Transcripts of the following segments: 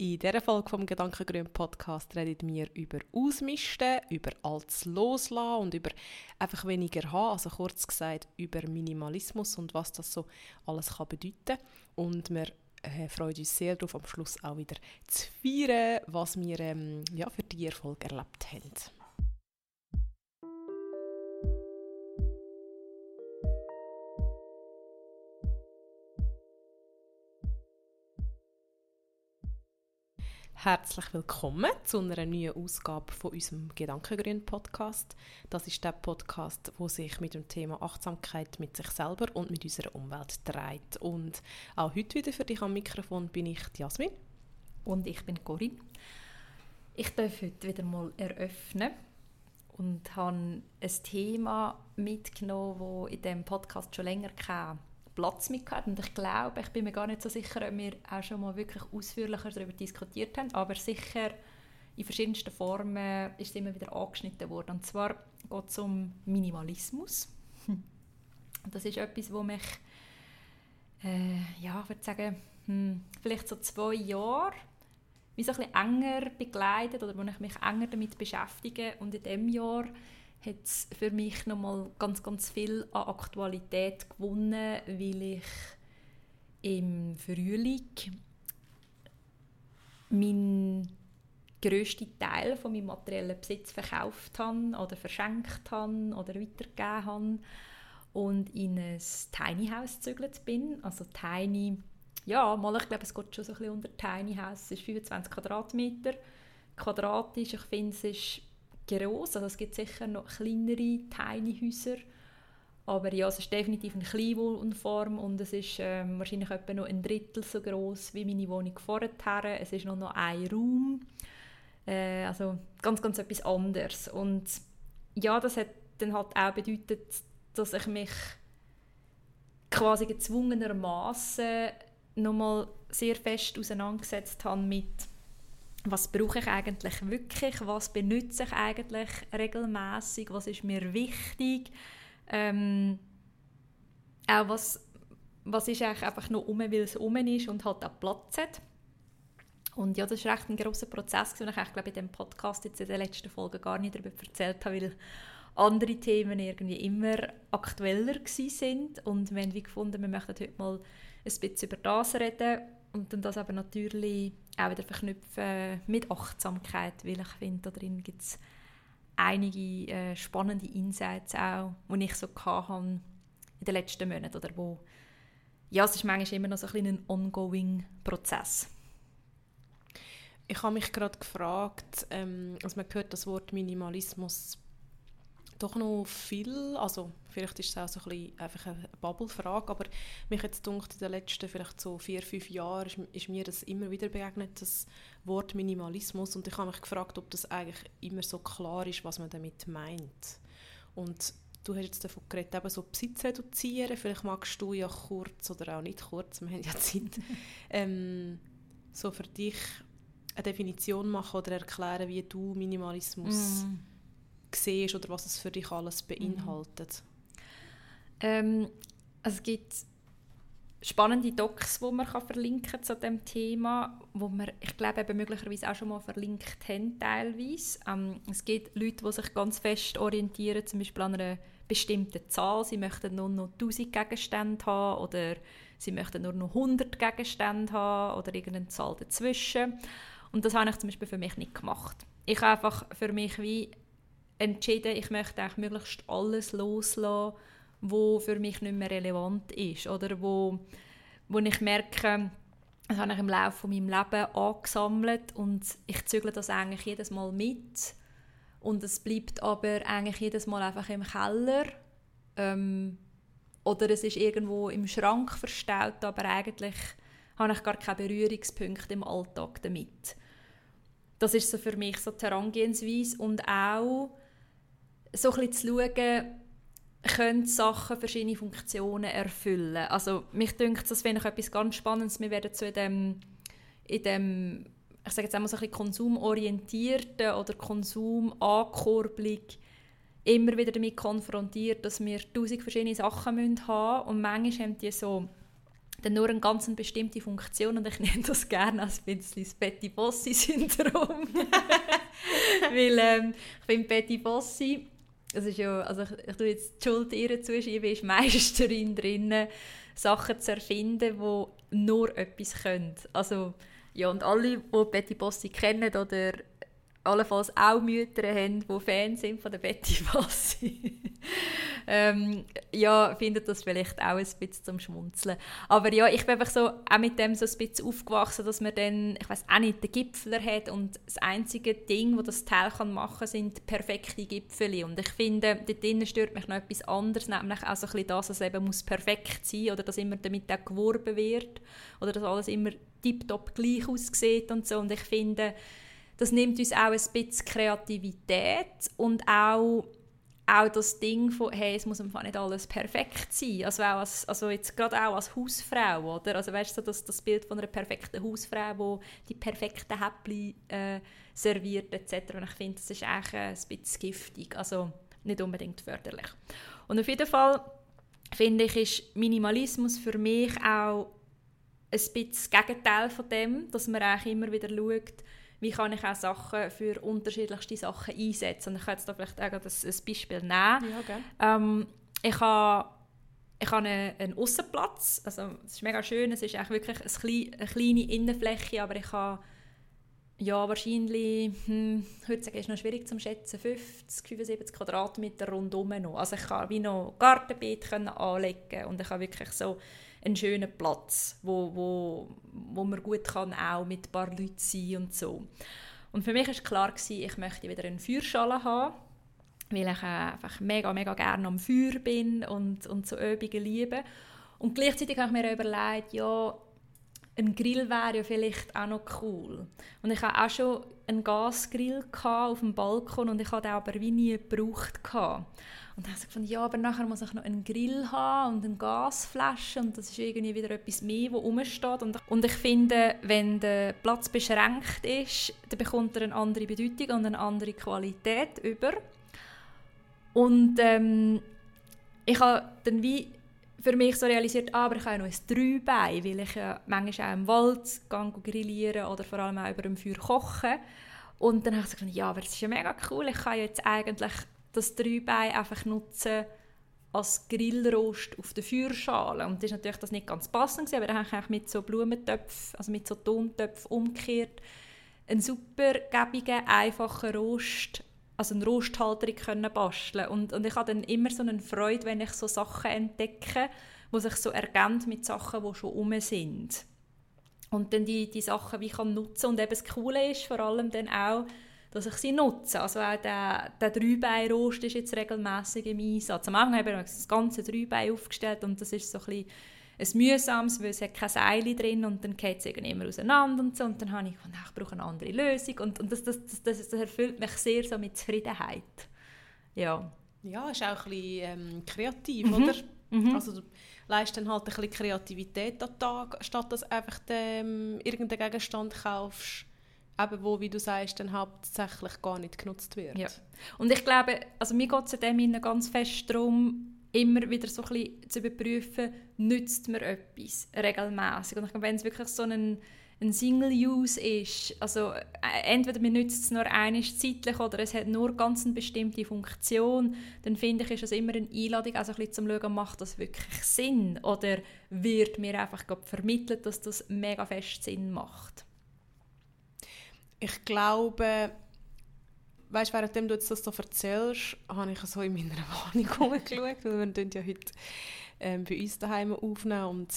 In dieser Folge vom Gedankengrün Podcast reden wir über Ausmisten, über alles Loslassen und über einfach weniger haben. Also kurz gesagt über Minimalismus und was das so alles kann bedeuten Und wir äh, freuen uns sehr darauf, am Schluss auch wieder zu feiern, was wir ähm, ja, für die Erfolg erlebt haben. Herzlich willkommen zu einer neuen Ausgabe von unserem Gedankengrün Podcast. Das ist der Podcast, wo sich mit dem Thema Achtsamkeit mit sich selber und mit unserer Umwelt dreht. Und auch heute wieder für dich am Mikrofon bin ich Jasmin. Und ich bin Corinne. Ich darf heute wieder mal eröffnen und habe ein Thema mitgenommen, das in diesem Podcast schon länger kam Platz mit gehabt. Und ich glaube, ich bin mir gar nicht so sicher, ob wir auch schon mal wirklich ausführlicher darüber diskutiert haben, aber sicher in verschiedensten Formen ist es immer wieder angeschnitten worden. Und zwar geht es um Minimalismus. Das ist etwas, wo mich, äh, ja, ich würde sagen, hm, vielleicht so zwei Jahre wie so ein bisschen enger begleitet oder wo ich mich enger damit beschäftige. Und in diesem Jahr hat es für mich nochmal ganz, ganz viel an Aktualität gewonnen, weil ich im Frühling meinen grössten Teil von meinem materiellen Besitz verkauft habe oder verschenkt habe oder weitergegeben habe und in ein Tiny House gezügelt bin. Also Tiny, ja, mal, ich glaube, es geht schon so ein bisschen unter Tiny House. Es ist 25 Quadratmeter quadratisch. Ich finde, es ist groß. Also es gibt sicher noch kleinere, tiny Häuser. Aber ja, es ist definitiv eine Kleinwohnform und es ist ähm, wahrscheinlich etwa noch ein Drittel so groß wie meine Wohnung vorher. Es ist noch, noch ein Raum. Äh, also ganz, ganz etwas anderes. Und ja, das hat dann halt auch bedeutet, dass ich mich quasi gezwungenermaßen nochmal sehr fest auseinandergesetzt habe mit was brauche ich eigentlich wirklich, was benutze ich eigentlich regelmäßig, was ist mir wichtig, ähm, auch was, was ist eigentlich einfach nur um, weil es um ist und halt auch Platz hat. Und ja, das war echt ein grosser Prozess, den ich glaube in diesem Podcast jetzt in der letzten Folge gar nicht darüber erzählt habe, weil andere Themen irgendwie immer aktueller sind. Und wir haben wie gefunden, wir möchten heute mal ein bisschen über das reden und dann das aber natürlich auch wieder verknüpfen mit Achtsamkeit, weil ich finde, da drin gibt es einige äh, spannende Insights auch, die ich so hatte in den letzten Monaten oder wo ja, es ist manchmal immer noch so ein, ein ongoing Prozess. Ich habe mich gerade gefragt, ähm, also man hört das Wort Minimalismus doch noch viel, also vielleicht ist es auch so ein bisschen einfach eine Bubble-Frage, aber mich jetzt dunkt in den letzten vielleicht so vier, fünf Jahren ist, ist, mir das immer wieder begegnet, das Wort Minimalismus und ich habe mich gefragt, ob das eigentlich immer so klar ist, was man damit meint. Und du hast jetzt davon geredet, eben so Besitz reduzieren, vielleicht magst du ja kurz oder auch nicht kurz, wir haben ja Zeit, ähm, so für dich eine Definition machen oder erklären, wie du Minimalismus mm siehst oder was es für dich alles beinhaltet? Ähm, also es gibt spannende Docs, die man kann verlinken zu dem Thema, wo wir, ich glaube, eben möglicherweise auch schon mal verlinkt haben teilweise. Ähm, es gibt Leute, die sich ganz fest orientieren, zum Beispiel an einer bestimmten Zahl. Sie möchten nur noch 1000 Gegenstände haben oder sie möchten nur noch 100 Gegenstände haben oder irgendeine Zahl dazwischen. Und das habe ich zum Beispiel für mich nicht gemacht. Ich habe einfach für mich wie entschieden, ich möchte eigentlich möglichst alles loslassen, was für mich nicht mehr relevant ist oder? Wo, wo ich merke, das habe ich im Laufe meines Lebens angesammelt und ich zügle das eigentlich jedes Mal mit. Und es bleibt aber eigentlich jedes Mal einfach im Keller. Ähm, oder es ist irgendwo im Schrank verstaut, aber eigentlich habe ich gar keine Berührungspunkte im Alltag damit. Das ist so für mich so die Herangehensweise und auch so ein zu schauen, können Sachen verschiedene Funktionen erfüllen. Also mich denkt, das finde ich etwas ganz Spannendes. Wir werden zu in dem, in dem ich sage jetzt einmal so ein bisschen konsumorientierten oder Konsumankurbelung immer wieder damit konfrontiert, dass wir tausend verschiedene Sachen haben müssen und manchmal haben die so dann nur eine ganz bestimmte Funktion und ich nenne das gerne als ein bisschen das Betty Bossi-Syndrom. Weil ähm, ich finde Betty Bossi, das ist ja, also ich, ich tue jetzt die Schuld ihr zuschieben, ist Meisterin drin, Sachen zu erfinden, die nur etwas können. Also, ja, und alle, die Betty Bossi kennen oder allenfalls auch Mütter haben, die Fans sind von der Betty Bassi. ähm, ja, findet das vielleicht auch ein bisschen zum Schmunzeln. Aber ja, ich bin einfach so auch mit dem so ein bisschen aufgewachsen, dass man dann, ich weiß auch nicht, den Gipfler hat und das einzige Ding, das das Teil kann machen kann, sind perfekte Gipfel. Und ich finde, dort drinnen stört mich noch etwas anderes, nämlich auch so ein bisschen das, dass es eben muss perfekt sein muss oder dass immer damit auch geworben wird oder dass alles immer tiptop gleich aussieht und so. Und ich finde, das nimmt uns auch ein bisschen Kreativität und auch, auch das Ding von, hey, es muss einfach nicht alles perfekt sein. Also, auch als, also jetzt gerade auch als Hausfrau, oder? Also weißt du, das, das Bild von einer perfekten Hausfrau, die die perfekten Häppchen äh, serviert etc. Und ich finde, das ist eigentlich ein bisschen giftig, also nicht unbedingt förderlich. Und auf jeden Fall finde ich, ist Minimalismus für mich auch ein bisschen das Gegenteil von dem, dass man eigentlich immer wieder schaut, wie kann ich auch Sachen für unterschiedlichste Sachen einsetzen. Und ich kann jetzt da vielleicht auch ein, ein Beispiel nehmen. Ja, okay. ähm, ich habe ich habe einen, einen Aussenplatz, also es ist mega schön, es ist eigentlich wirklich eine, kleine, eine kleine Innenfläche, aber ich habe ja, wahrscheinlich, hm, heute sagen, ist noch schwierig zu schätzen, 50, 75 Quadratmeter rundum noch. Also ich kann wie noch Gartenbeet anlegen und ich habe wirklich so einen schönen Platz, wo, wo, wo man gut kann auch mit ein paar Leuten sein und so. Und für mich war klar, gewesen, ich möchte wieder eine Feuerschale haben, weil ich einfach mega, mega gerne am Feuer bin und, und so Übungen liebe. Und gleichzeitig habe ich mir überlegt, ja, ein Grill wäre ja vielleicht auch noch cool. Und ich hatte auch schon einen Gasgrill auf dem Balkon und ich hatte den aber wie nie gebraucht. Und dann habe ich gefunden, ja, aber nachher muss ich noch einen Grill haben und eine Gasflasche und das ist irgendwie wieder etwas mehr, wo rumsteht. Und, und ich finde, wenn der Platz beschränkt ist, dann bekommt er eine andere Bedeutung und eine andere Qualität über. Und ähm, ich habe dann wie für mich so realisiert, ah, aber ich habe ja noch ein Dreibein, weil ich ja manchmal auch im Wald gehe grillieren oder vor allem auch über dem Feuer kochen. Und dann habe ich gedacht, ja, aber das ist ja mega cool, ich kann jetzt eigentlich das Dreibein einfach nutzen als Grillrost auf der Feuerschale. Und das ist natürlich das nicht ganz passend, aber dann habe ich mit so Blumentöpfen, also mit so Tontöpfen umgekehrt, einen super gäbigen, einfachen Rost, also einen Rosthalter können basteln und, und ich habe dann immer so eine Freude, wenn ich so Sachen entdecke, die sich so ergänzen mit Sachen, die schon um sind. Und dann die, die Sachen wie ich kann nutzen und eben das Coole ist vor allem dann auch, dass ich sie nutze. Also auch der, der Dreibeinrost ist jetzt regelmäßig im Einsatz. Am Anfang haben wir das ganze Dreibein aufgestellt und das ist so ein ein mühsames, weil es hat keine Seile drin und dann geht es immer auseinander und so. Und dann habe ich gedacht, ich brauche eine andere Lösung und, und das, das, das, das, erfüllt mich sehr so mit Zufriedenheit. Ja. Ja, ist auch ein bisschen ähm, kreativ, mhm. oder? Mhm. Also du leistest dann halt ein bisschen Kreativität an den Tag, statt dass du einfach ähm, irgendeinen Gegenstand kaufst, eben wo, wie du sagst, dann hauptsächlich gar nicht genutzt wird. Ja. Und ich glaube, also mir geht es in dem ganz fest darum, immer wieder so ein bisschen zu überprüfen, nützt mir etwas regelmäßig. Und wenn es wirklich so ein, ein Single-Use ist, also äh, entweder mir nützt es nur einmal zeitlich oder es hat nur ganz eine bestimmte Funktion, dann finde ich, ist es immer eine Einladung, also ein bisschen zum Schauen, macht das wirklich Sinn oder wird mir einfach vermittelt, dass das mega fest Sinn macht ich glaube, weißt, währenddem du jetzt das so erzählst, habe ich so in meiner Wohnung herumgeschaut, weil wir ja heute ähm, bei uns daheim aufnehmen. Und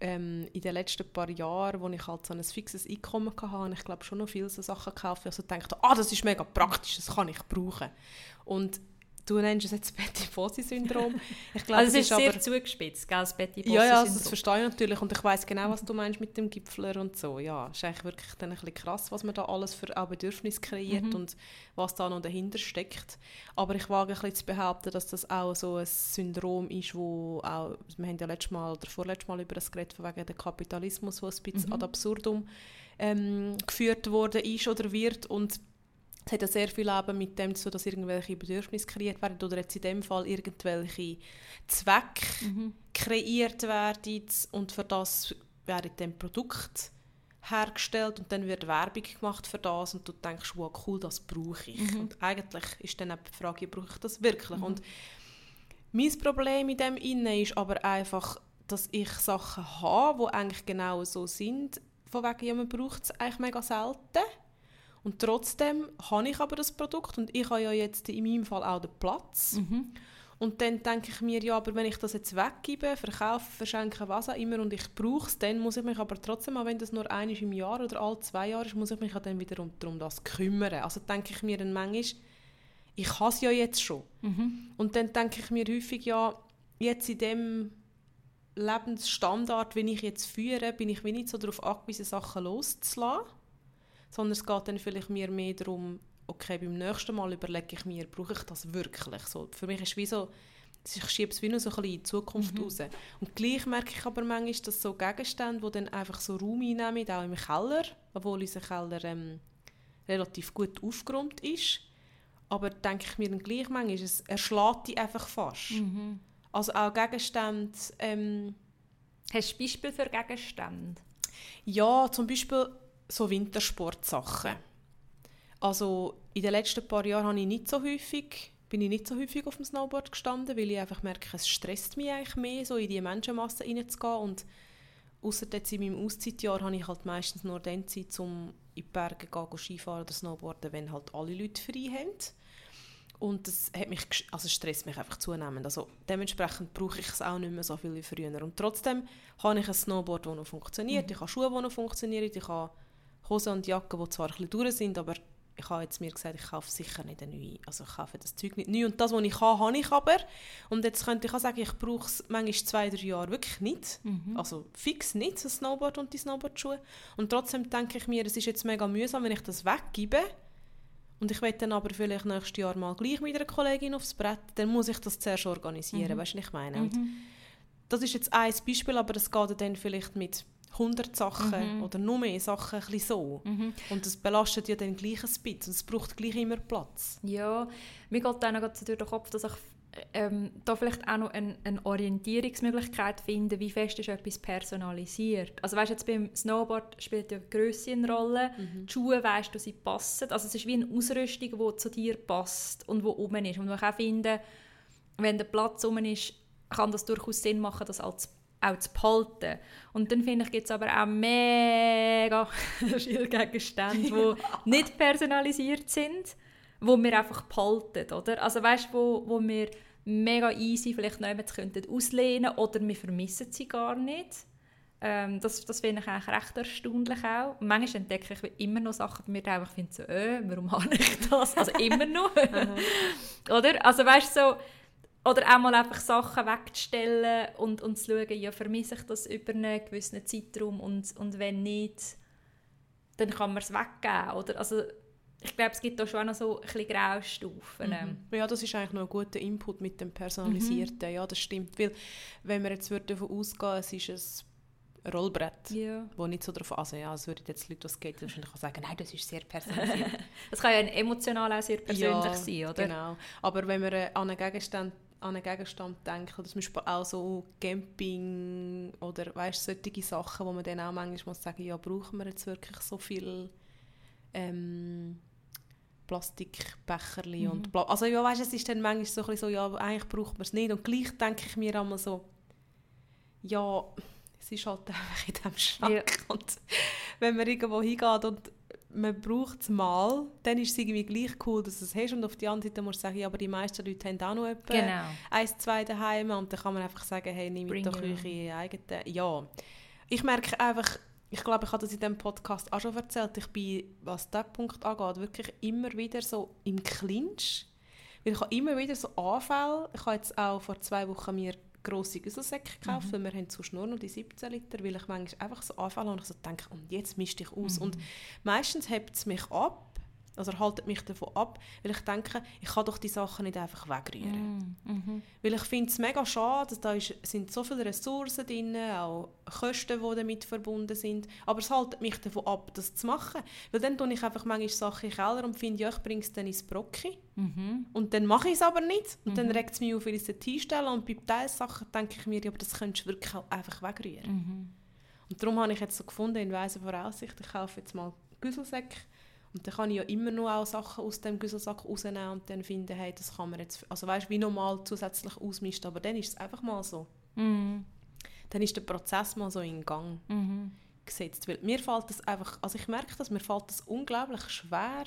ähm, in den letzten paar Jahren, wo ich halt so ein fixes Einkommen hatte, habe ich glaube schon noch viele so Sachen gekauft, also dachte, ah, das ist mega praktisch, das kann ich brauchen. Und du nennst es jetzt Betty Bossi-Syndrom. also es ist, sehr aber, zugespitzt, gell, das Betty Bossi-Syndrom. Ja, ja, also das verstehe ich natürlich und ich weiß genau, was du meinst mit dem Gipfler und so. Ja, es ist eigentlich wirklich dann ein bisschen krass, was man da alles für auch Bedürfnisse kreiert mhm. und was da noch dahinter steckt. Aber ich wage ein bisschen zu behaupten, dass das auch so ein Syndrom ist, wo auch, wir haben ja letztes Mal oder vorletztes Mal über das geredet, von wegen der Kapitalismus, wo ein bisschen mhm. ad absurdum ähm, geführt worden ist oder wird und es hat ja sehr viel eben mit dem zu dass irgendwelche Bedürfnisse kreiert werden oder jetzt in dem Fall irgendwelche Zwecke mhm. kreiert werden und für das werden dann Produkte hergestellt und dann wird Werbung gemacht für das und du denkst, wow, cool, das brauche ich. Mhm. Und eigentlich ist dann auch die Frage, brauche ich das wirklich? Mhm. Und mein Problem in dem Innen ist aber einfach, dass ich Sachen habe, die eigentlich genau so sind, von wegen, ja, man braucht es eigentlich mega selten. Und trotzdem habe ich aber das Produkt und ich habe ja jetzt in meinem Fall auch den Platz. Mhm. Und dann denke ich mir, ja, aber wenn ich das jetzt weggebe, verkaufe, verschenke, was auch immer, und ich brauche es, dann muss ich mich aber trotzdem, auch wenn das nur einmal im Jahr oder alle zwei Jahre ist, muss ich mich dann wiederum darum das kümmern. Also denke ich mir dann manchmal, ich habe es ja jetzt schon. Mhm. Und dann denke ich mir häufig, ja, jetzt in dem Lebensstandard, den ich jetzt führe, bin ich nicht so darauf angewiesen, Sachen loszulassen, sondern es geht dann vielleicht mir mehr darum, okay, beim nächsten Mal überlege ich mir, brauche ich das wirklich? So, für mich ist es wie so, ich schiebe es wie nur so ein bisschen in die Zukunft mhm. raus. Und gleich merke ich aber manchmal, dass so Gegenstände, die dann einfach so Raum einnehmen, auch im Keller, obwohl unser Keller ähm, relativ gut aufgeräumt ist, aber denke ich mir dann gleich manchmal, es erschlägt die einfach fast. Mhm. Also auch Gegenstände... Ähm, Hast du Beispiel für Gegenstände? Ja, zum Beispiel so Wintersportsachen. Also in den letzten paar Jahren habe ich nicht so häufig, bin ich nicht so häufig auf dem Snowboard gestanden, weil ich einfach merke, es stresst mich eigentlich mehr, so in die Menschenmasse reinzugehen und außer jetzt in meinem Auszeitjahr habe ich halt meistens nur dann Zeit, um in die Berge zu gehen, Skifahren oder Snowboarden, wenn halt alle Leute frei haben. Und das hat mich, also stresst mich einfach zunehmend. Also dementsprechend brauche ich es auch nicht mehr so viel wie früher. Und trotzdem habe ich ein Snowboard, das noch funktioniert. Mhm. Ich habe Schuhe, die noch funktionieren. Ich habe Hosen und Jacken, die zwar ein bisschen durch sind, aber ich habe jetzt mir gesagt, ich kaufe sicher nicht eine neue. Also ich kaufe das Zeug nicht neu. Und das, was ich habe, habe ich aber. Und jetzt könnte ich auch sagen, ich brauche es manchmal zwei, drei Jahre wirklich nicht. Mhm. Also fix nicht, das Snowboard und die Snowboardschuhe. Und trotzdem denke ich mir, es ist jetzt mega mühsam, wenn ich das weggebe. Und ich will dann aber vielleicht nächstes Jahr mal gleich mit einer Kollegin aufs Brett, dann muss ich das zuerst organisieren, mhm. weißt du, was ich meine? Mhm. das ist jetzt ein Beispiel, aber es geht dann vielleicht mit 100 Sachen mhm. oder nur mehr Sachen ein so. Mhm. Und das belastet ja dann gleich ein bisschen und es braucht gleich immer Platz. Ja, mir geht dann noch durch den Kopf, dass ich ähm, da vielleicht auch noch eine, eine, Orientierungsmöglichkeit finde, wie fest ist etwas personalisiert. Also weißt jetzt beim Snowboard spielt ja die Grösse eine Rolle, mhm. die Schuhe weißt du, sie passen. Also es ist wie eine Ausrüstung, die zu dir passt und die oben ist. Und ich auch finde, wenn der Platz oben ist, kann das durchaus Sinn machen, das als auch zu behalten. Und dann finde ich, gibt es aber auch mega viele Gegenstände, die nicht personalisiert sind, wo wir einfach behalten, oder? Also weißt du, wo, wo wir mega easy vielleicht noch könnten auslehnen oder wir vermissen sie gar nicht. Ähm, das, das finde ich eigentlich recht erstaunlich auch. manchmal entdecke ich immer noch Sachen, die mir einfach finde so, äh, warum habe ich das? Also immer noch. oder? Also weißt du, so, oder auch mal einfach Sachen wegzustellen und, und zu schauen, ja, vermisse ich das über einen gewissen Zeitraum und, und wenn nicht, dann kann man es weggeben. Oder? Also, ich glaube, es gibt da schon noch so ein bisschen Graustufen. Mhm. Ja, das ist eigentlich noch ein guter Input mit dem Personalisierten. Mhm. Ja, das stimmt. Weil, wenn wir jetzt davon ausgehen, es ist ein Rollbrett, ja. wo nicht so darauf also ja, es würde jetzt Leute, was geht, wahrscheinlich sagen, nein, das ist sehr personalisiert. das kann ja emotional auch sehr persönlich ja, sein, oder? genau. Aber wenn wir an einen Gegenstand an einen Gegenstand denken, oder zum Beispiel auch so Camping oder weißt, solche Sachen, wo man dann auch manchmal muss sagen, ja, brauchen wir jetzt wirklich so viel ähm, Plastikbecherli mhm. und bla. Also ja, weißt, es ist dann manchmal so, ein so, ja, eigentlich braucht man es nicht und gleich denke ich mir einmal so, ja, es ist halt einfach in diesem Schrank ja. und wenn man irgendwo hingeht und man braucht es mal, dann ist es irgendwie gleich cool, dass du es hast. Und auf die andere Seite musst du sagen, ja, aber die meisten Leute haben auch noch etwa genau. eins, zwei daheim. Und dann kann man einfach sagen, hey, nimm Bring doch eure eigenen. Ja. Ich merke einfach, ich glaube, ich habe das in diesem Podcast auch schon erzählt, ich bin, was diesen Punkt angeht, wirklich immer wieder so im Clinch. Weil ich habe immer wieder so Anfälle. Ich habe jetzt auch vor zwei Wochen mir grosse Güsselsäcke gekauft, mhm. weil wir haben sonst nur noch die 17 Liter, weil ich manchmal einfach so anfange und ich so denke, und jetzt mischte ich aus. Mhm. Und meistens hebt es mich ab, also haltet mich davon ab, weil ich denke, ich kann doch die Sachen nicht einfach wegrühren. Mm, mhm. Weil ich finde es mega schade, da ist, sind so viele Ressourcen drin, auch Kosten, die damit verbunden sind, aber es haltet mich davon ab, das zu machen. Weil dann tue ich einfach manchmal Sachen in den Keller und finde, ja, ich bringe es dann ins Brocki. Mhm. Und dann mache ich es aber nicht. Und dann regt es mich auf, weil ich es und bei Teilsachen denke ich mir, ja, aber das könntest du wirklich auch einfach wegrühren. Mhm. Und darum habe ich jetzt so gefunden, in weiser Voraussicht, ich kaufe jetzt mal Güsselsäcke und dann kann ich ja immer noch auch Sachen aus dem Güsselsack rausnehmen und dann finden, hey, das kann man jetzt, also weißt, wie normal zusätzlich ausmischen, aber dann ist es einfach mal so. Mhm. Dann ist der Prozess mal so in Gang Mhm. gesetzt. Weil mir fällt das einfach, also ich merke das, mir fällt das unglaublich schwer,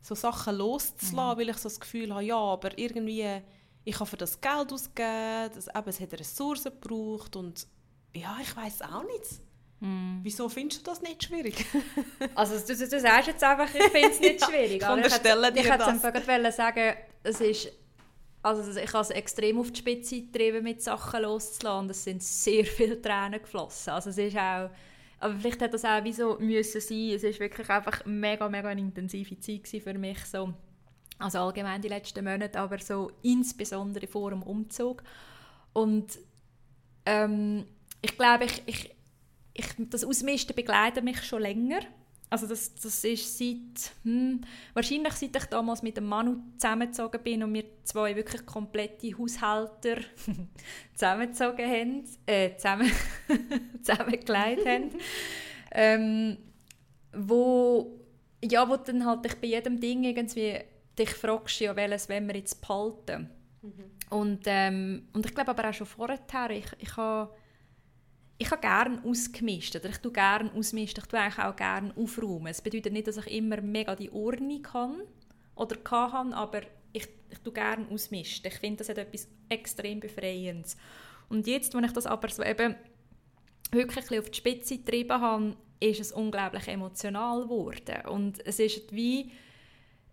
so Sachen loszulassen, weil ich so das Gefühl habe, ja, aber irgendwie, ich habe für das Geld ausgegeben, das, eben, es hat Ressourcen gebraucht und ja, ich weiß auch nicht. Mhm. Wieso findest du das nicht schwierig? Also du, du, du sagst jetzt einfach, ich finde es nicht schwierig. ich unterstelle dir Ich das. einfach gerade sagen, es ist, also ich habe es extrem auf die Spitze getrieben, mit Sachen loszulassen. und Es sind sehr viele Tränen geflossen. Also es ist auch, aber vielleicht hat das auch wie so müssen sein. Es ist wirklich einfach mega, mega eine intensive Zeit für mich so. Also allgemein die letzten Monate, aber so insbesondere vor dem Umzug. Und ähm, ich glaube, ich, ich, ich, das Ausmisten begleitet mich schon länger. Also das, das ist seit, hm, wahrscheinlich seit ich damals mit dem Manu zusammengezogen bin und wir zwei wirklich komplette Haushalter zusammengezogen haben, äh, zusammen, zusammengelegt haben, ähm, wo, ja, wo dann halt dich bei jedem Ding irgendwie dich fragst, ja, welches wollen wir jetzt behalten. Und, ähm, und ich glaube aber auch schon vorher, ich, ich habe ich habe gerne ausgemischt oder ich tue gerne ausmisten, ich tue eigentlich auch gerne aufräumen. Es bedeutet nicht, dass ich immer mega die Ordnung kann oder kann, aber ich, ich tue gerne ausmisten. Ich finde, das hat etwas extrem Befreiendes. Und jetzt, wenn ich das aber so eben wirklich auf die Spitze getrieben habe, ist es unglaublich emotional geworden. Und es ist wie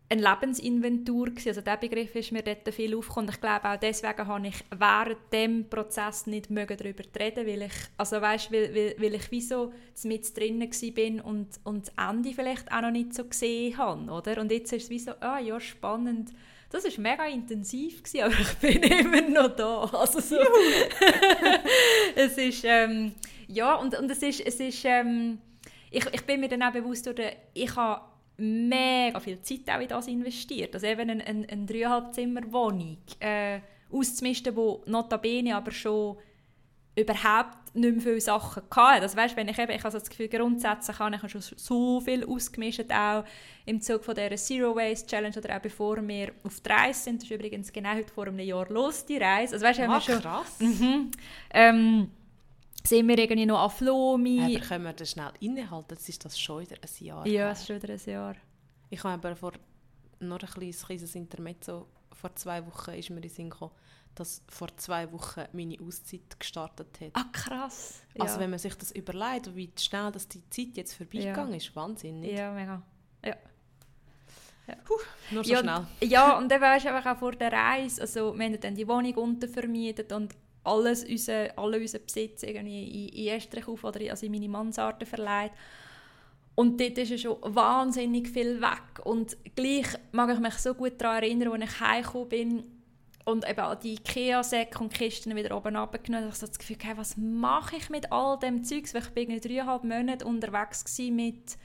eine Lebensinventur gewesen. Also der Begriff ist mir dort viel aufgekommen. Ich glaube auch deswegen habe ich während dem Prozess nicht mögen darüber reden, weil ich, also weißt, weil, weil, weil ich wie so mit drinnen bin und, und das Ende vielleicht auch noch nicht so gesehen habe, oder? Und jetzt ist es wie so, ah ja, spannend. Das war mega intensiv, gewesen, aber ich bin immer noch da. Also so, es ist, ähm, ja, und, und es ist, es ist ähm, ich, ich bin mir dann auch bewusst, oder ich habe mega viel Zeit auch in das investiert. Also eben eine, eine, eine dreieinhalb Zimmer Wohnung äh, auszumisten, wo notabene aber schon überhaupt nicht mehr viele Sachen hatte. Also weißt, wenn ich eben, ich habe das Gefühl, grundsätzlich habe ich schon so viel ausgemischt, auch im Zuge von dieser Zero Waste Challenge oder auch bevor wir auf die Reise sind. Das ist übrigens genau heute vor einem Jahr los, die Reise. Also weißt, haben Ah, wir schon, krass. mhm, ähm, sind wir irgendwie noch an Flomi. Aber können wir das schnell innehalten? Jetzt ist das schon wieder ein Jahr ja, es ist schon wieder ein Jahr. Ich habe aber vor noch ein kleines, kleines Intermezzo, vor zwei Wochen ist mir in Sinn gekommen, dass vor zwei Wochen meine Auszeit gestartet hat. Ah, krass. Also ja. wenn man sich das überlegt, wie schnell dass die Zeit jetzt vorbeigegangen ist, Wahnsinn, nicht? Ja, mega. Nur so ja, schnell. Ja, und dann weisst du einfach auch vor der Reise, also wir haben dann die Wohnung untervermietet und alles unser, alle unser Besitz irgendwie in, in Estrich auf oder in- also in meine Mansarde verleiht. Und dort ist ja schon wahnsinnig viel weg. Und gleich mag ich mich so gut daran erinnern, als ich heimgekommen bin und eben auch die Ikea-Säcke und Kisten wieder oben runtergenommen ich das Gefühl, hey, was mache ich mit all dem Zeugs? Weil ich bin irgendwie dreieinhalb Monate unterwegs mit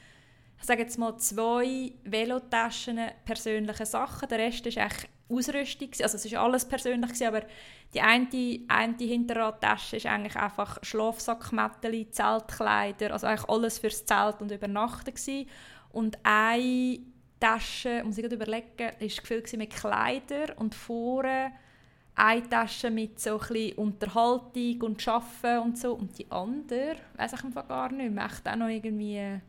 ich sage jetzt mal zwei Velotaschen persönliche Sachen. Der Rest ist echt Ausrüstung. Also es war alles persönlich, aber die eine, eine Hinterradtasche ist eigentlich einfach Schlafsackmätteli, Zeltkleider, also eigentlich alles fürs Zelt und Übernachten gewesen. Und eine Tasche, muss ich gerade überlegen, ist gefüllt mit Kleidern und vorne eine Tasche mit so ein Unterhaltung und Arbeiten und so und die andere, weiß ich einfach gar nicht echt auch noch irgendwie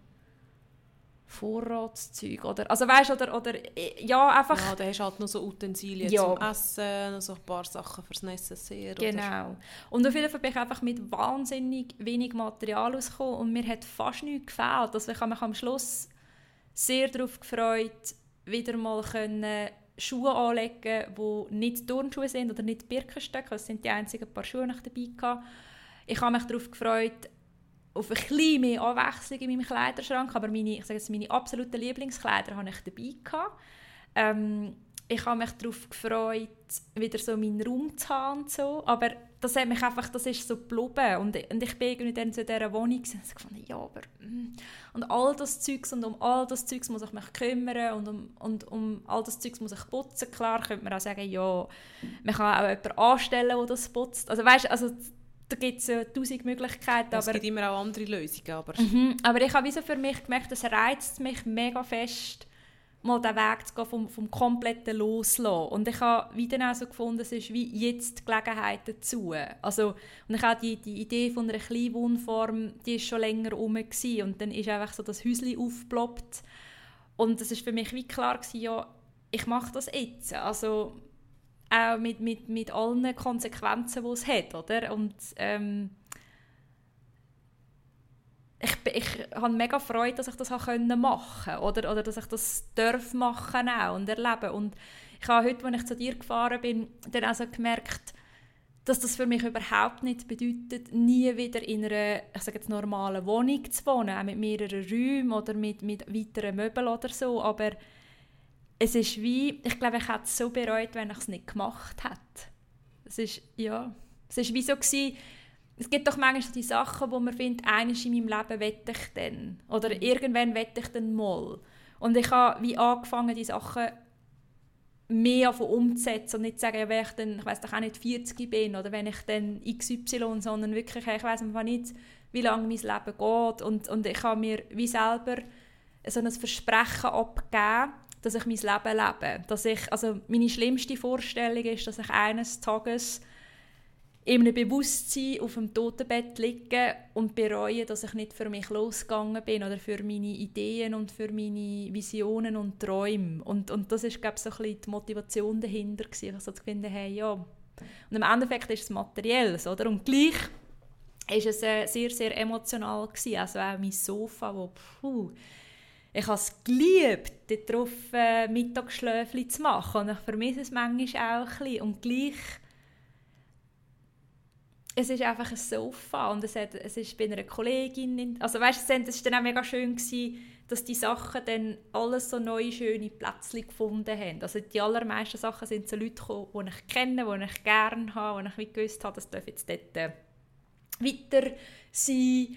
Vorratszeug oder also weißt oder oder ja einfach Ja, da hast du halt noch so Utensilien Ja. zum Essen, noch so ein paar Sachen fürs Necessaire. Oder Genau. Und auf jeden Fall bin ich einfach mit wahnsinnig wenig Material ausgekommen und mir hat fast nichts gefehlt. Also ich habe mich am Schluss sehr darauf gefreut, wieder mal können Schuhe anlegen, die nicht Turnschuhe sind oder nicht Birkenstöcke. Das sind die einzigen paar Schuhe, die ich dabei hatte. Ich habe mich darauf gefreut, auf ein bisschen mehr Abwechslung in meinem Kleiderschrank, aber meine, ich sage jetzt, meine absoluten Lieblingskleider habe ich dabei. Ähm, ich habe mich darauf gefreut, wieder so meinen Raum zu haben so, aber das hat mich einfach, das ist so geblieben und, und ich bin irgendwie dann zu dieser Wohnung und ich gefunden, ja, aber mm. und all das Zeugs und um all das Zeugs muss ich mich kümmern und um, und um all das Zeugs muss ich putzen, klar könnte man auch sagen, ja, man kann auch jemanden anstellen, der das putzt, also weißt, also da gibt es ja tausend Möglichkeiten. Es gibt immer auch andere Lösungen. Aber, mhm, aber ich habe so für mich gemerkt, das reizt mich mega fest, mal den Weg zu gehen vom, vom kompletten Loslassen. Und ich habe wieder auch so gefunden, es ist wie jetzt die Gelegenheit dazu. Also, und ich habe die, die Idee von einer Kleinwohnform, die ist schon länger rum und dann ist einfach so das Häuschen aufgeploppt. Und es ist für mich wie klar gewesen, ja, ich mache das jetzt. Also auch mit, mit, mit allen Konsequenzen, die es hat, oder? Und ähm, ich, ich habe mega Freude, dass ich das machen konnte oder, oder dass ich das darf machen auch und erleben. Und ich habe heute, als ich zu dir gefahren bin, dann also gemerkt, dass das für mich überhaupt nicht bedeutet, nie wieder in einer ich sage jetzt, normalen Wohnung zu wohnen, auch mit mehreren Räumen oder mit, mit weiteren Möbeln oder so, aber es ist wie, ich glaube, ich hätte es so bereut, wenn ich es nicht gemacht hätte. Es ist, ja, es ist wie so gewesen, es gibt doch manchmal die Sachen, wo man findet, eines in meinem Leben wette ich dann. Oder irgendwann wette ich dann mal. Und ich habe wie angefangen, die Sachen mehr von umzusetzen und nicht zu sagen, wenn ich dann, ich weiß doch auch nicht, 40 bin oder wenn ich dann XY, sondern wirklich, ich weiß einfach nicht, wie lange mein Leben geht. Und, und ich habe mir wie selber so ein Versprechen abgegeben, dass ich mein Leben lebe. Dass ich, also meine schlimmste Vorstellung ist, dass ich eines Tages in einem Bewusstsein auf dem Totenbett liege und bereue, dass ich nicht für mich losgegangen bin oder für meine Ideen und für meine Visionen und Träume. Und, und das ist, glaube ich, so ein die Motivation dahinter gewesen. Ich zu finden, hey, ja. Und im Endeffekt ist es materielles, oder? Und gleich ist es äh, sehr, sehr emotional gewesen. Also auch mein Sofa, wo, puh, ich habe es geliebt, darauf äh, Mittagsschläfchen zu machen. Und ich vermisse es manchmal auch ein bisschen. Und gleich es ist einfach ein Sofa und es, hat, es ist bei einer Kollegin, also weißt du, es war dann auch mega schön, gewesen, dass die Sachen dann alles so neue, schöne Plätzchen gefunden haben. Also die allermeisten Sachen sind so Leute gekommen, die ich kenne, die ich gerne habe, die ich gewusst habe, das darf jetzt dort äh, weiter sein.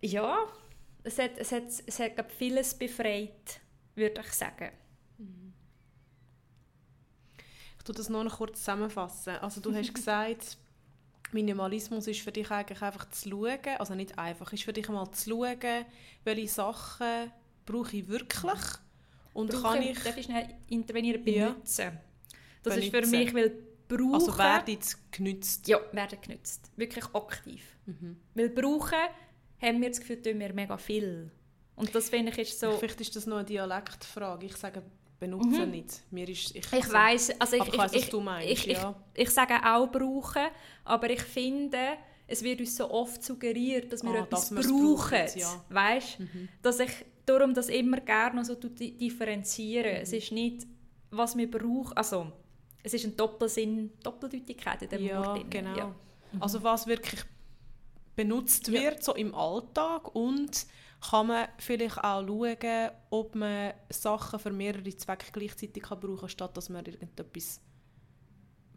Ja, es hat, es hat, es hat glaub, vieles befreit, würde ich sagen. Ich tue das noch kurz zusammenfassen. Also du hast gesagt, Minimalismus ist für dich eigentlich einfach zu schauen, also nicht einfach, ist für dich mal zu schauen, welche Sachen brauche ich wirklich und brauche, kann ich... Darf ich intervenieren? Benutzen. Ja. Das benutzen. ist für mich, weil brauchen... Also werden genützt? Ja, werden genützt. Wirklich aktiv. Mhm. Weil brauchen, haben wir das Gefühl, tun wir mega viel. Und das finde ich ist so... Vielleicht ist das noch eine Dialektfrage. Ich sage benutzen mhm. nicht. Mir ist, ich, ich weiß, also ich, ich, ich, was du meinst. Ich, ja. ich, ich, sage auch brauchen, aber ich finde, es wird uns so oft suggeriert, dass wir ah, etwas dass brauchen. Ja. Weißt? Mhm. Dass ich darum das immer gerne so differenzieren. Mhm. Es ist nicht, was wir brauchen, also es ist ein Doppelsinn, Doppeldeutigkeit in dem ja, Wort. Genau. Ja, genau. Also was wirklich benutzt wird, so im Alltag und kann man vielleicht auch schauen, ob man Sachen für mehrere Zwecke gleichzeitig kann brauchen kann, statt dass man irgendetwas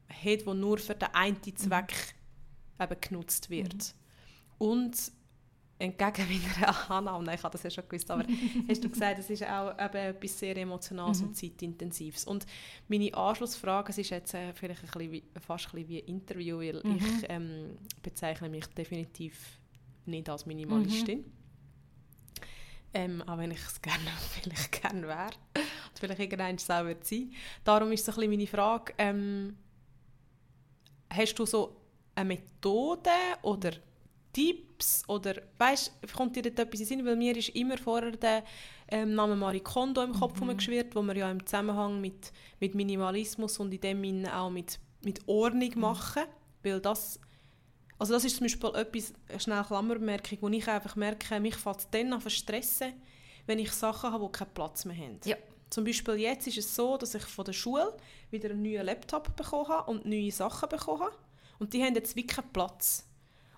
hat, das nur für den einen. Zweck mhm. eben genutzt wird. Mhm. Und entgegen meiner Annahme, ich habe das ja schon gewusst, aber hast du gesagt, es ist auch eben etwas sehr Emotionales mhm. und Zeitintensives. Und meine Anschlussfrage, es ist jetzt äh, vielleicht ein bisschen wie, fast ein bisschen wie ein Interview, weil mhm. ich ähm, bezeichne mich definitiv nicht als Minimalistin. Mhm. Ähm, auch wenn ich es gerne vielleicht gerne wäre. Und vielleicht irgendwann selber sein. Darum ist so ein bisschen meine Frage, ähm, hast du so eine Methode oder Tipps oder weißt, kommt dir etwas in Sinn? Weil mir ist immer vorher der ähm, Name Marie Kondo im Kopf mhm. geschwirrt, wo wir ja im Zusammenhang mit, mit Minimalismus und in dem Sinne auch mit, mit Ordnung mhm. machen, weil das also das ist zum Beispiel etwas, eine schnelle Klammerbemerkung, wo ich einfach merke, mich fällt es dann an stressen, wenn ich Sachen habe, die keinen Platz mehr haben. Ja. Zum Beispiel jetzt ist es so, dass ich von der Schule wieder einen neuen Laptop bekommen habe und neue Sachen bekommen habe. Und die haben jetzt wirklich keinen Platz.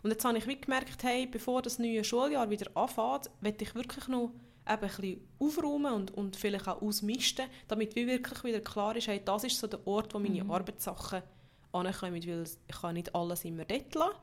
Und jetzt habe ich wie gemerkt, hey, bevor das neue Schuljahr wieder anfängt, will ich wirklich noch eben ein bisschen aufräumen und, und vielleicht auch ausmisten, damit wie wirklich wieder klar ist, hey, das ist so der Ort, wo meine mhm. Arbeitssachen ankommen, weil ich kann nicht alles immer dort lassen.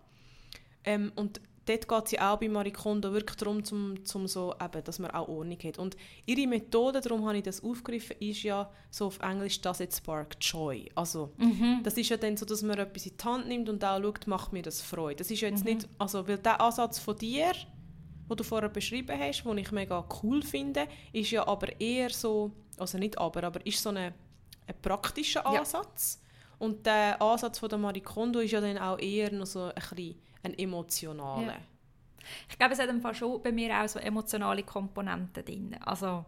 Ähm, und dort geht es ja auch bei Marie Kondo wirklich darum, zum, zum so, eben, dass man auch Ordnung hat. Und ihre Methode, darum habe ich das aufgegriffen, ist ja so auf Englisch «Does it spark joy?» Also mhm. das ist ja dann so, dass man etwas in die Hand nimmt und auch schaut, macht mir das Freude. Das ist jetzt mhm. nicht, also weil der Ansatz von dir, den du vorher beschrieben hast, den ich mega cool finde, ist ja aber eher so, also nicht aber, aber ist so ein, ein praktischer Ansatz. Ja. Und der Ansatz von der Marie Kondo ist ja dann auch eher noch so ein bisschen ein emotionaler. Ja. Ich glaube, es hat im Fall schon bei mir auch so emotionale Komponenten drin. Also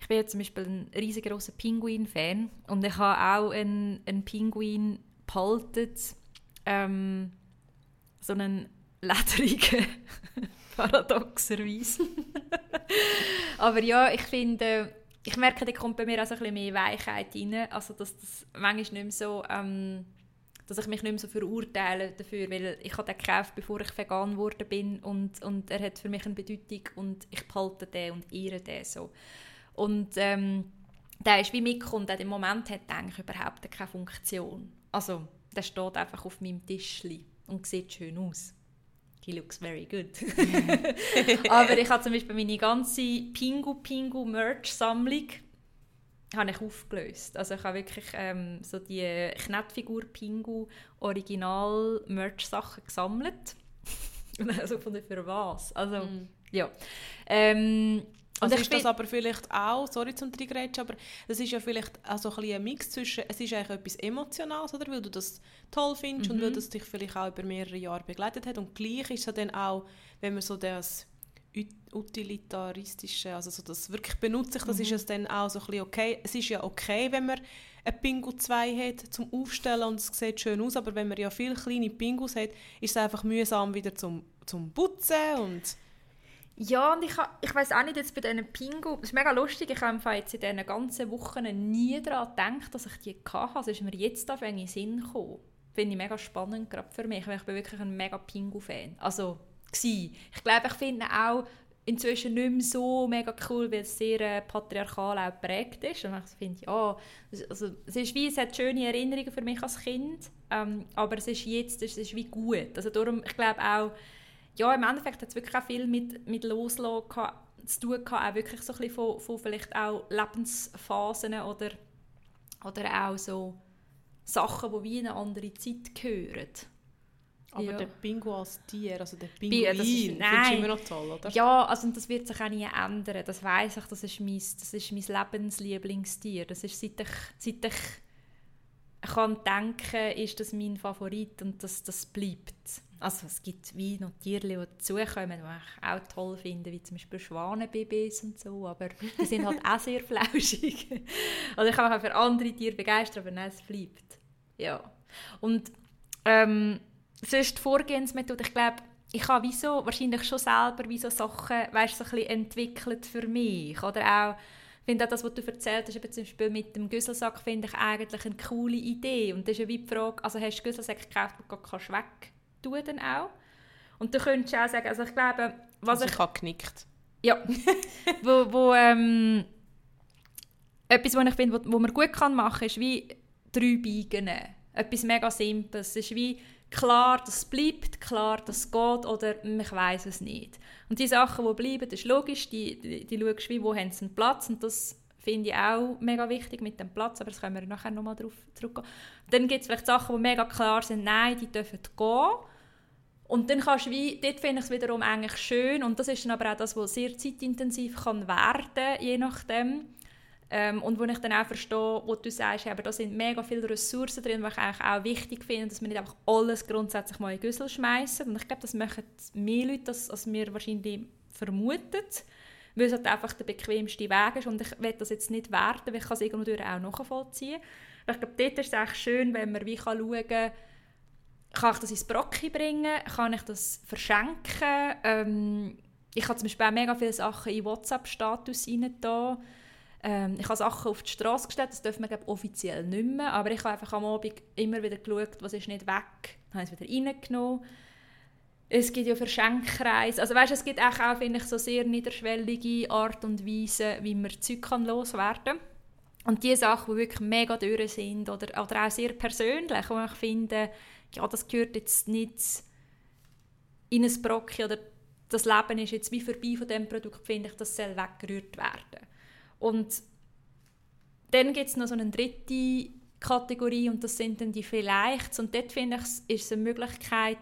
ich bin jetzt zum Beispiel ein riesengroßer Pinguin-Fan und ich habe auch einen, einen Pinguin behalten, ähm, so einen lederigen, paradoxerweise. Aber ja, ich finde, ich merke, da kommt bei mir auch so ein bisschen mehr Weichheit rein, also dass das manchmal nicht mehr so... Ähm, dass ich mich nicht mehr so verurteile dafür, weil ich habe den gekauft, bevor ich vegan geworden bin und, und er hat für mich eine Bedeutung und ich behalte den und ehre den so. Und ähm, der ist wie mitgekommen, der im Moment hat eigentlich überhaupt keine Funktion. Also, der steht einfach auf meinem Tischli und sieht schön aus. He looks very good. Aber ich habe zum Beispiel meine ganze Pingu Pingu Merch Sammlung habe ich aufgelöst. Also ich habe wirklich ähm, so die Knettfigur Pingu Original Merch Sachen gesammelt. Und also von für was? Also mm. ja. Ähm, also ist das aber vielleicht auch, sorry zum Triggerätschen, aber das ist ja vielleicht auch ein, ein Mix zwischen, es ist eigentlich etwas Emotionales, oder? Weil du das toll findest mhm. und weil das dich vielleicht auch über mehrere Jahre begleitet hat und gleich ist es dann auch, wenn man so das utilitaristische, also so das wirklich benutze ich, das mhm. ist es dann auch so ein bisschen okay. Es ist ja okay, wenn man ein Pingu 2 hat zum Aufstellen und es sieht schön aus, aber wenn man ja viele kleine Pingus hat, ist es einfach mühsam wieder zum, zum Putzen und ja, und ich, ich weiß auch nicht, jetzt bei diesen Pingu, es ist mega lustig, ich habe jetzt in diesen ganzen Wochen nie daran gedacht, dass ich die hatte, also ist mir jetzt auf in den Sinn gekommen. Finde ich mega spannend, gerade für mich, weil ich bin wirklich ein mega Pingu-Fan. Also, gewesen. Ich glaube, ich finde auch inzwischen nicht mehr so mega cool, weil es sehr äh, patriarchal auch geprägt ist. Und ich finde, ja, also, es ist wie, es hat schöne Erinnerungen für mich als Kind, ähm, aber es ist jetzt, es ist wie gut. Also darum, ich glaube auch, ja, im Endeffekt hat es wirklich auch viel mit, mit Loslassen zu tun gehabt, auch wirklich so ein bisschen von, von vielleicht auch Lebensphasen oder, oder auch so Sachen, die wie in eine andere Zeit gehören. Aber ja. der Pingu als Tier, also der Pinguin, das ist, du immer noch toll, oder? Ja, also das wird sich auch nie ändern. Das weiß ich, das ist mein, das ist mein Lebenslieblingstier. Das ist, seit ich, seit ich kann denken, ist das mein Favorit und das, das bleibt. Also es gibt wie noch Tiere, die dazukommen, die ich auch toll finde, wie zum Beispiel Schwanenbabys und so, aber die sind halt auch sehr flauschig. also ich kann mich auch für andere Tiere begeistern, aber nein, es bleibt. Ja. Und ähm, sonst die Vorgehensmethode, ich glaube, ich habe wieso wahrscheinlich schon selber wie so Sachen weißt, so ein bisschen entwickelt für mich. Oder auch, finde auch das, was du erzählt hast, zum Beispiel mit dem Güsselsack, finde ich eigentlich eine coole Idee. Und das ist ja wie die Frage, also hast du Güsselsack gekauft, die du kannst wegtun dann auch? Und du könntest auch sagen, also ich glaube, was also ich... ich habe genickt. Ja, wo, wo ähm, etwas, was ich finde, wo, wo man gut kann machen kann, ist wie drei Biegen Etwas mega Simples. Es ist wie klar, das bleibt, klar, das geht oder ich weiß es nicht. Und die Sachen, die bleiben, das ist logisch, die, die, die schaust wie, wo haben sie einen Platz und das finde ich auch mega wichtig mit dem Platz, aber das können wir nachher nochmal darauf zurückgehen. Dann gibt es vielleicht Sachen, die mega klar sind, nein, die dürfen gehen. Und dann kannst du wie, dort finde ich es wiederum eigentlich schön und das ist dann aber auch das, was sehr zeitintensiv kann werden, je nachdem. Ähm, und wo ich dann auch verstehe, wo du sagst, aber da sind mega viele Ressourcen drin, die ich eigentlich auch wichtig finde, dass man nicht einfach alles grundsätzlich mal in den Güssel schmeißen. Und ich glaube, das machen mehr Leute, als, als wir wahrscheinlich vermuten, weil es halt einfach der bequemste Weg ist. Und ich will das jetzt nicht werten, weil ich kann es irgendwo auch nachvollziehen. Aber ich glaube, dort ist es echt schön, wenn man wie kann schauen kann, kann ich das ins Brocki bringen, kann ich das verschenken. Ähm, ich habe zum Beispiel auch mega viele Sachen in WhatsApp-Status rein ähm, ich habe Sachen auf die Straße gestellt, das dürfen wir offiziell nicht mehr, aber ich habe einfach am Abend immer wieder geschaut, was ist nicht weg, dann habe ich es wieder reingenommen. es gibt ja Verschenkkreise. Also weißt, es gibt auch, finde ich, so sehr niederschwellige Art und Weise, wie man Zeug kann loswerden kann. Und die Sachen, die wirklich mega durch sind oder, oder auch sehr persönlich, wo ich finde, ja, das gehört jetzt nicht in ein Brocken oder das Leben ist jetzt wie vorbei von diesem Produkt, finde ich, das soll weggerührt werden. Und dann gibt es noch so eine dritte Kategorie und das sind dann die Vielleichts. Und dort finde ich, ist es eine Möglichkeit,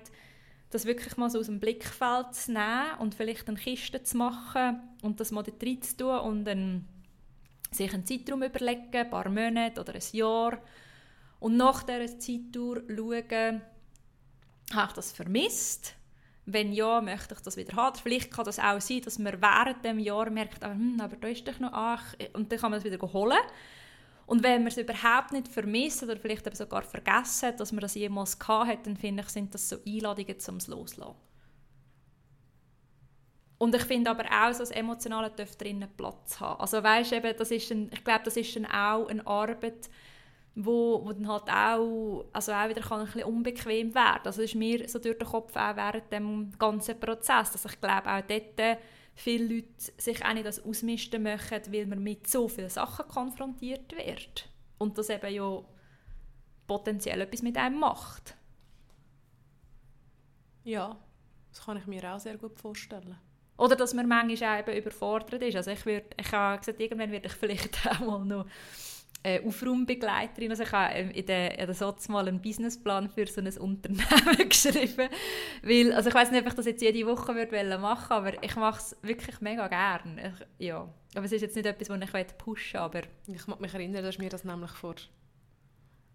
das wirklich mal so aus dem Blickfeld zu nehmen und vielleicht eine Kiste zu machen und das mal dort rein zu tun und dann sich einen Zeitraum überlegen, ein paar Monate oder ein Jahr und nach dieser Zeitdauer schauen, habe ich das vermisst? Wenn ja, möchte ich das wieder haben. Vielleicht kann das auch sein, dass man während dem Jahr merkt, ah, hm, aber da ist doch noch ach, und dann kann man es wieder holen. Und wenn man es überhaupt nicht vermisst oder vielleicht eben sogar vergessen hat, dass man das jemals hat, dann finde ich, sind das so Einladungen zum Loslassen. Und ich finde aber auch, so das Emotionale drinnen Platz haben. Also weißt, eben, das ist ein, ich glaube, das ist dann auch eine Arbeit, wo, wo dann halt auch, also auch wieder kann ein bisschen unbequem werden. Also das ist mir so durch den Kopf auch während dem ganzen Prozess, dass ich glaube auch dort viele Leute sich auch nicht das ausmisten möchten, weil man mit so vielen Sachen konfrontiert wird. Und das eben ja potenziell etwas mit einem macht. Ja, das kann ich mir auch sehr gut vorstellen. Oder dass man manchmal auch eben überfordert ist. Also ich, würde, ich habe gesagt, irgendwann werde ich vielleicht auch mal noch äh, Aufraumbegleiterin. Also ich habe in der, in der Satz mal einen Businessplan für so ein Unternehmen geschrieben. Weil, also ich weiß nicht, ob ich das jetzt jede Woche würde machen aber ich mache es wirklich mega gerne. ja. Aber es ist jetzt nicht etwas, das ich pushen aber... Ich mag mich erinnern, dass mir das nämlich vor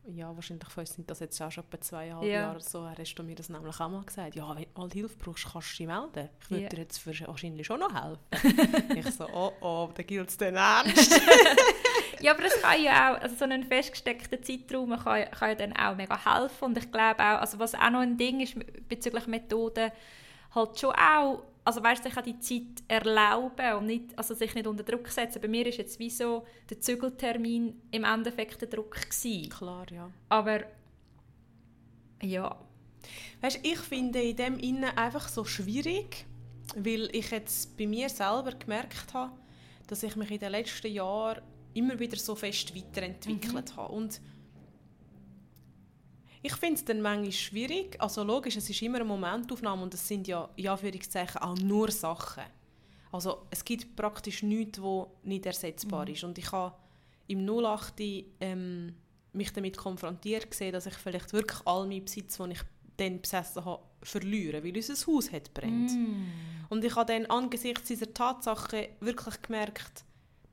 ja, wahrscheinlich für uns sind das jetzt auch schon etwa zweieinhalb ja. Jahre so, hast du mir das nämlich auch mal gesagt. Ja, wenn du mal Hilfe brauchst, kannst du dich melden. Ich würde ja. dir jetzt wahrscheinlich schon noch helfen. ich so, oh oh, da gilt es dann ernst. ja, aber es kann ja auch, also so einen festgesteckten Zeitraum kann, kann ja dann auch mega helfen. Und ich glaube auch, also was auch noch ein Ding ist bezüglich Methoden, halt schon auch also weißt, sich an die Zeit erlauben und nicht, also sich nicht unter Druck setzen. Bei mir ist jetzt wie so der Zügeltermin im Endeffekt der Druck gewesen. Klar, ja. Aber ja. Weißt, ich finde in dem Innen einfach so schwierig, weil ich jetzt bei mir selber gemerkt habe, dass ich mich in den letzten Jahren immer wieder so fest weiterentwickelt mhm. habe und ich finde es dann manchmal schwierig. Also logisch, es ist immer eine Momentaufnahme und es sind ja in Anführungszeichen auch nur Sachen. Also es gibt praktisch nichts, was nicht ersetzbar mhm. ist. Und ich habe im 08 ähm, mich damit konfrontiert gesehen, dass ich vielleicht wirklich all meinen Besitz, den ich dann besessen habe, verliere, weil unser Haus hat brennt. Mm. Und ich habe dann angesichts dieser Tatsache wirklich gemerkt,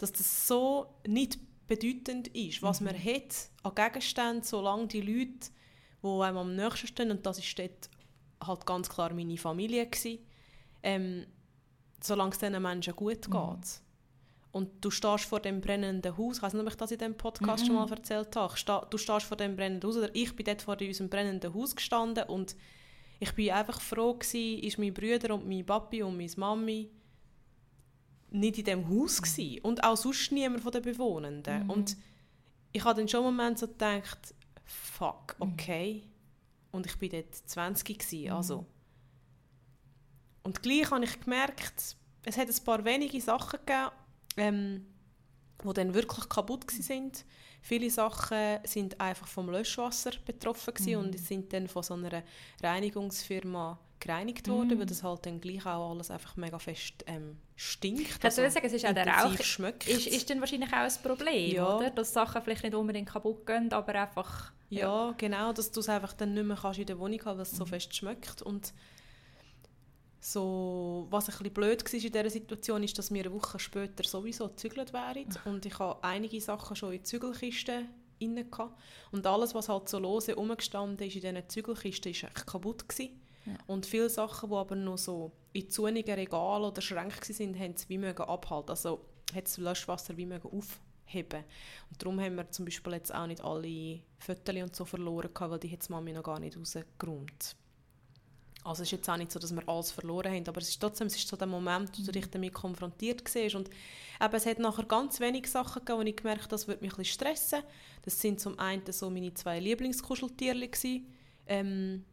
dass das so nicht bedeutend ist, was mhm. man hat an Gegenständen, solange die Leute wo einem am nächsten stehen und das ist dort halt ganz klar meine Familie gewesen. Ähm, solange es diesen Menschen gut mhm. geht. Mhm. Und du stehst vor dem brennenden Haus, ich weiß nicht, ob ich das in diesem Podcast mhm. schon mal erzählt habe, du stehst vor dem brennenden Haus, oder ich bin dort vor unserem brennenden Haus gestanden und ich bin einfach froh gewesen, ist mein Brüder und mein Papi und meine Mami nicht in diesem Haus mhm. gewesen. und auch sonst niemand von den Bewohnenden. Mhm. Und ich habe dann schon einen Moment so gedacht, fuck, mhm. okay. Mhm. Und ich war dort 20 gewesen, mhm. also. Und gleich habe ich gemerkt, es hat ein paar wenige Sachen gegeben, ähm, die dann wirklich kaputt sind. Viele Sachen sind einfach vom Löschwasser betroffen mhm. und sind dann von so einer Reinigungsfirma gereinigt worden, mm. weil das halt dann gleich auch alles einfach mega fest ähm, stinkt. Kannst also, du sagen, es ist auch der Rauch, schmeckt. Ist, ist dann wahrscheinlich auch ein Problem, ja. oder? Dass Sachen vielleicht nicht unbedingt kaputt gehen, aber einfach... Ja, ja genau, dass du es einfach dann nicht mehr kannst in der Wohnung haben, weil es mm. so mhm. fest schmeckt und so, was ein bisschen blöd war in dieser Situation, ist, dass wir eine Woche später sowieso gezügelt wären und ich habe einige Sachen schon in die Zügelkisten rein und alles, was halt so lose rumgestanden ist in diesen Zügelkisten, war kaputt gewesen. Und viele Sachen, die aber noch so in zunigen Regalen oder Schränken waren, haben es wie mögen abhalten. Also hat das Löschwasser wie mögen aufheben. Und darum haben wir zum Beispiel jetzt auch nicht alle Fotos und so verloren, weil die hat Mami noch gar nicht rausgeräumt. Also es ist jetzt auch nicht so, dass wir alles verloren haben, aber es ist trotzdem es ist so der Moment, wo du dich damit konfrontiert siehst. Und eben, es hat nachher ganz wenige Sachen gegeben, wo ich gemerkt habe, das würde mich ein bisschen stressen. Das sind zum einen so meine zwei Lieblingskuscheltierchen ähm,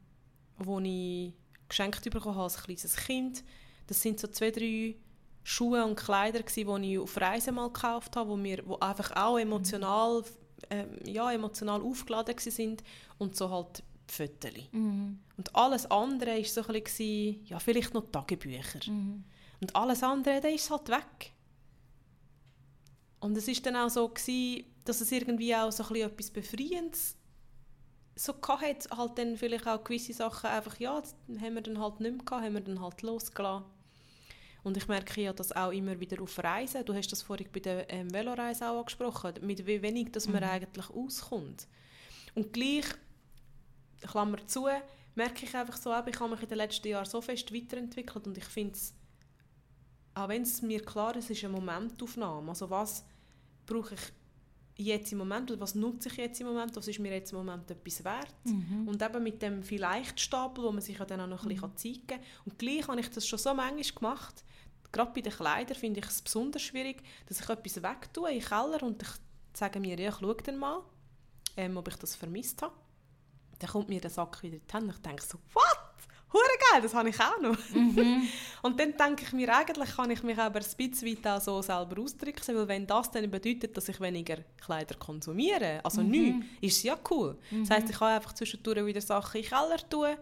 wo ich geschenkt bekommen habe als kleines Kind. Das sind so zwei, drei Schuhe und Kleider die ich auf Reisen mal gekauft habe, wo mir, wo einfach auch emotional, ähm, ja, emotional aufgeladen sind und so halt Fotos. Mhm. Und alles andere war so ein bisschen, ja, vielleicht noch Tagebücher. Mhm. Und alles andere, dann ist halt weg. Und es war dann auch so, gewesen, dass es irgendwie auch so ein bisschen etwas Befreiendes so hatte, halt dann vielleicht auch gewisse Sachen einfach, ja, haben wir dann halt nicht mehr gehabt, haben wir dann halt losgelassen. Und ich merke ja das auch immer wieder auf Reisen. Du hast das vorhin bei der ähm, Veloreise auch angesprochen, mit wie wenig dass man mhm. eigentlich auskommt. Und gleich, Klammer zu, merke ich einfach so, ich habe mich in den letzten Jahren so fest weiterentwickelt und ich finde es, auch wenn es mir klar ist, es ist eine Momentaufnahme. Also was brauche ich jetzt im Moment oder was nutze ich jetzt im Moment, was ist mir jetzt im Moment etwas wert. Mhm. Und eben mit dem vielleicht Stapel, wo man sich ja dann auch noch ein bisschen mhm. zeigen kann. Und gleich habe ich das schon so manchmal gemacht, gerade bei den Kleidern finde ich es besonders schwierig, dass ich etwas wegtue in den Keller und ich sage mir, ja, ich schaue dann mal, ähm, ob ich das vermisst habe. Dann kommt mir der Sack wieder in die Hände und ich denke so, what? Hure geil, das habe ich auch noch. Mhm. und dann denke ich mir, eigentlich kann ich mich aber ein bisschen weit auch so selber ausdrücken, weil wenn das dann bedeutet, dass ich weniger Kleider konsumiere, also mhm. nichts, ist es ja cool. Mhm. Das heisst, ich kann einfach zwischendurch wieder Sachen in den Keller tun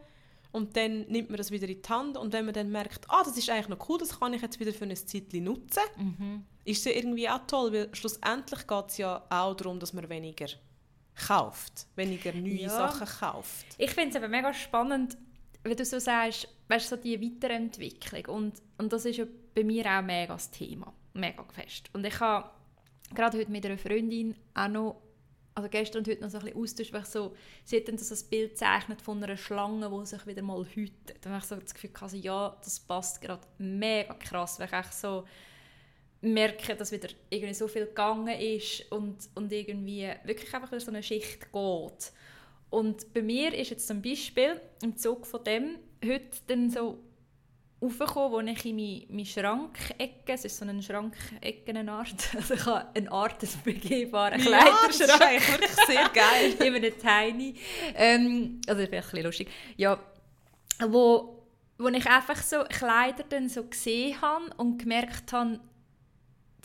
und dann nimmt man das wieder in die Hand und wenn man dann merkt, ah, das ist eigentlich noch cool, das kann ich jetzt wieder für ein Zeitchen nutzen, mhm. ist es ja irgendwie auch toll, weil schlussendlich geht es ja auch darum, dass man weniger kauft, weniger neue ja. Sachen kauft. Ich finde es aber mega spannend, wenn du so sagst, weißt, so die Weiterentwicklung und, und das ist ja bei mir auch mega das Thema, mega fest. Und ich habe gerade heute mit einer Freundin auch noch also gestern und heute noch so ein bisschen austauscht, weil so, sie hat dann so ein Bild gezeichnet von einer Schlange, die sich wieder mal hütet. Habe ich so das Gefühl, also, ja, das passt gerade mega krass, weil ich so merke, dass wieder irgendwie so viel gegangen ist und, und irgendwie wirklich einfach so eine Schicht geht. Und bei mir ist jetzt zum Beispiel im Zug von dem heute dann so raufgekommen, wo ich in meine, meine Schrankecke, es ist so eine Schrankecke, eine Art, also ich habe eine Art des begehbaren ja, Kleiderschrank. das ist wirklich sehr geil. Immer eine Tiny. Ähm, also das ist ein bisschen lustig. Ja, wo, wo ich einfach so Kleider dann so gesehen habe und gemerkt habe,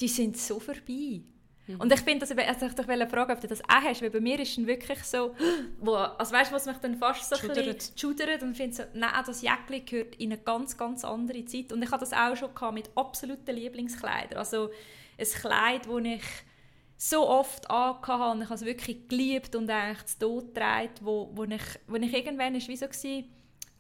die sind so vorbei. Mhm. Und ich finde, also ich dich fragen, ob du das auch hast, weil bei mir ist es wirklich so, wo, also weißt du, was mich dann fast so schudert und finde so, nein, das Jäckchen gehört in eine ganz, ganz andere Zeit. Und ich hatte das auch schon gehabt mit absoluten Lieblingskleidern. Also ein Kleid, das ich so oft angehabt und ich habe es wirklich geliebt und eigentlich zu Tod getragen, wo, wo, ich, wo ich irgendwann ist wie so gewesen,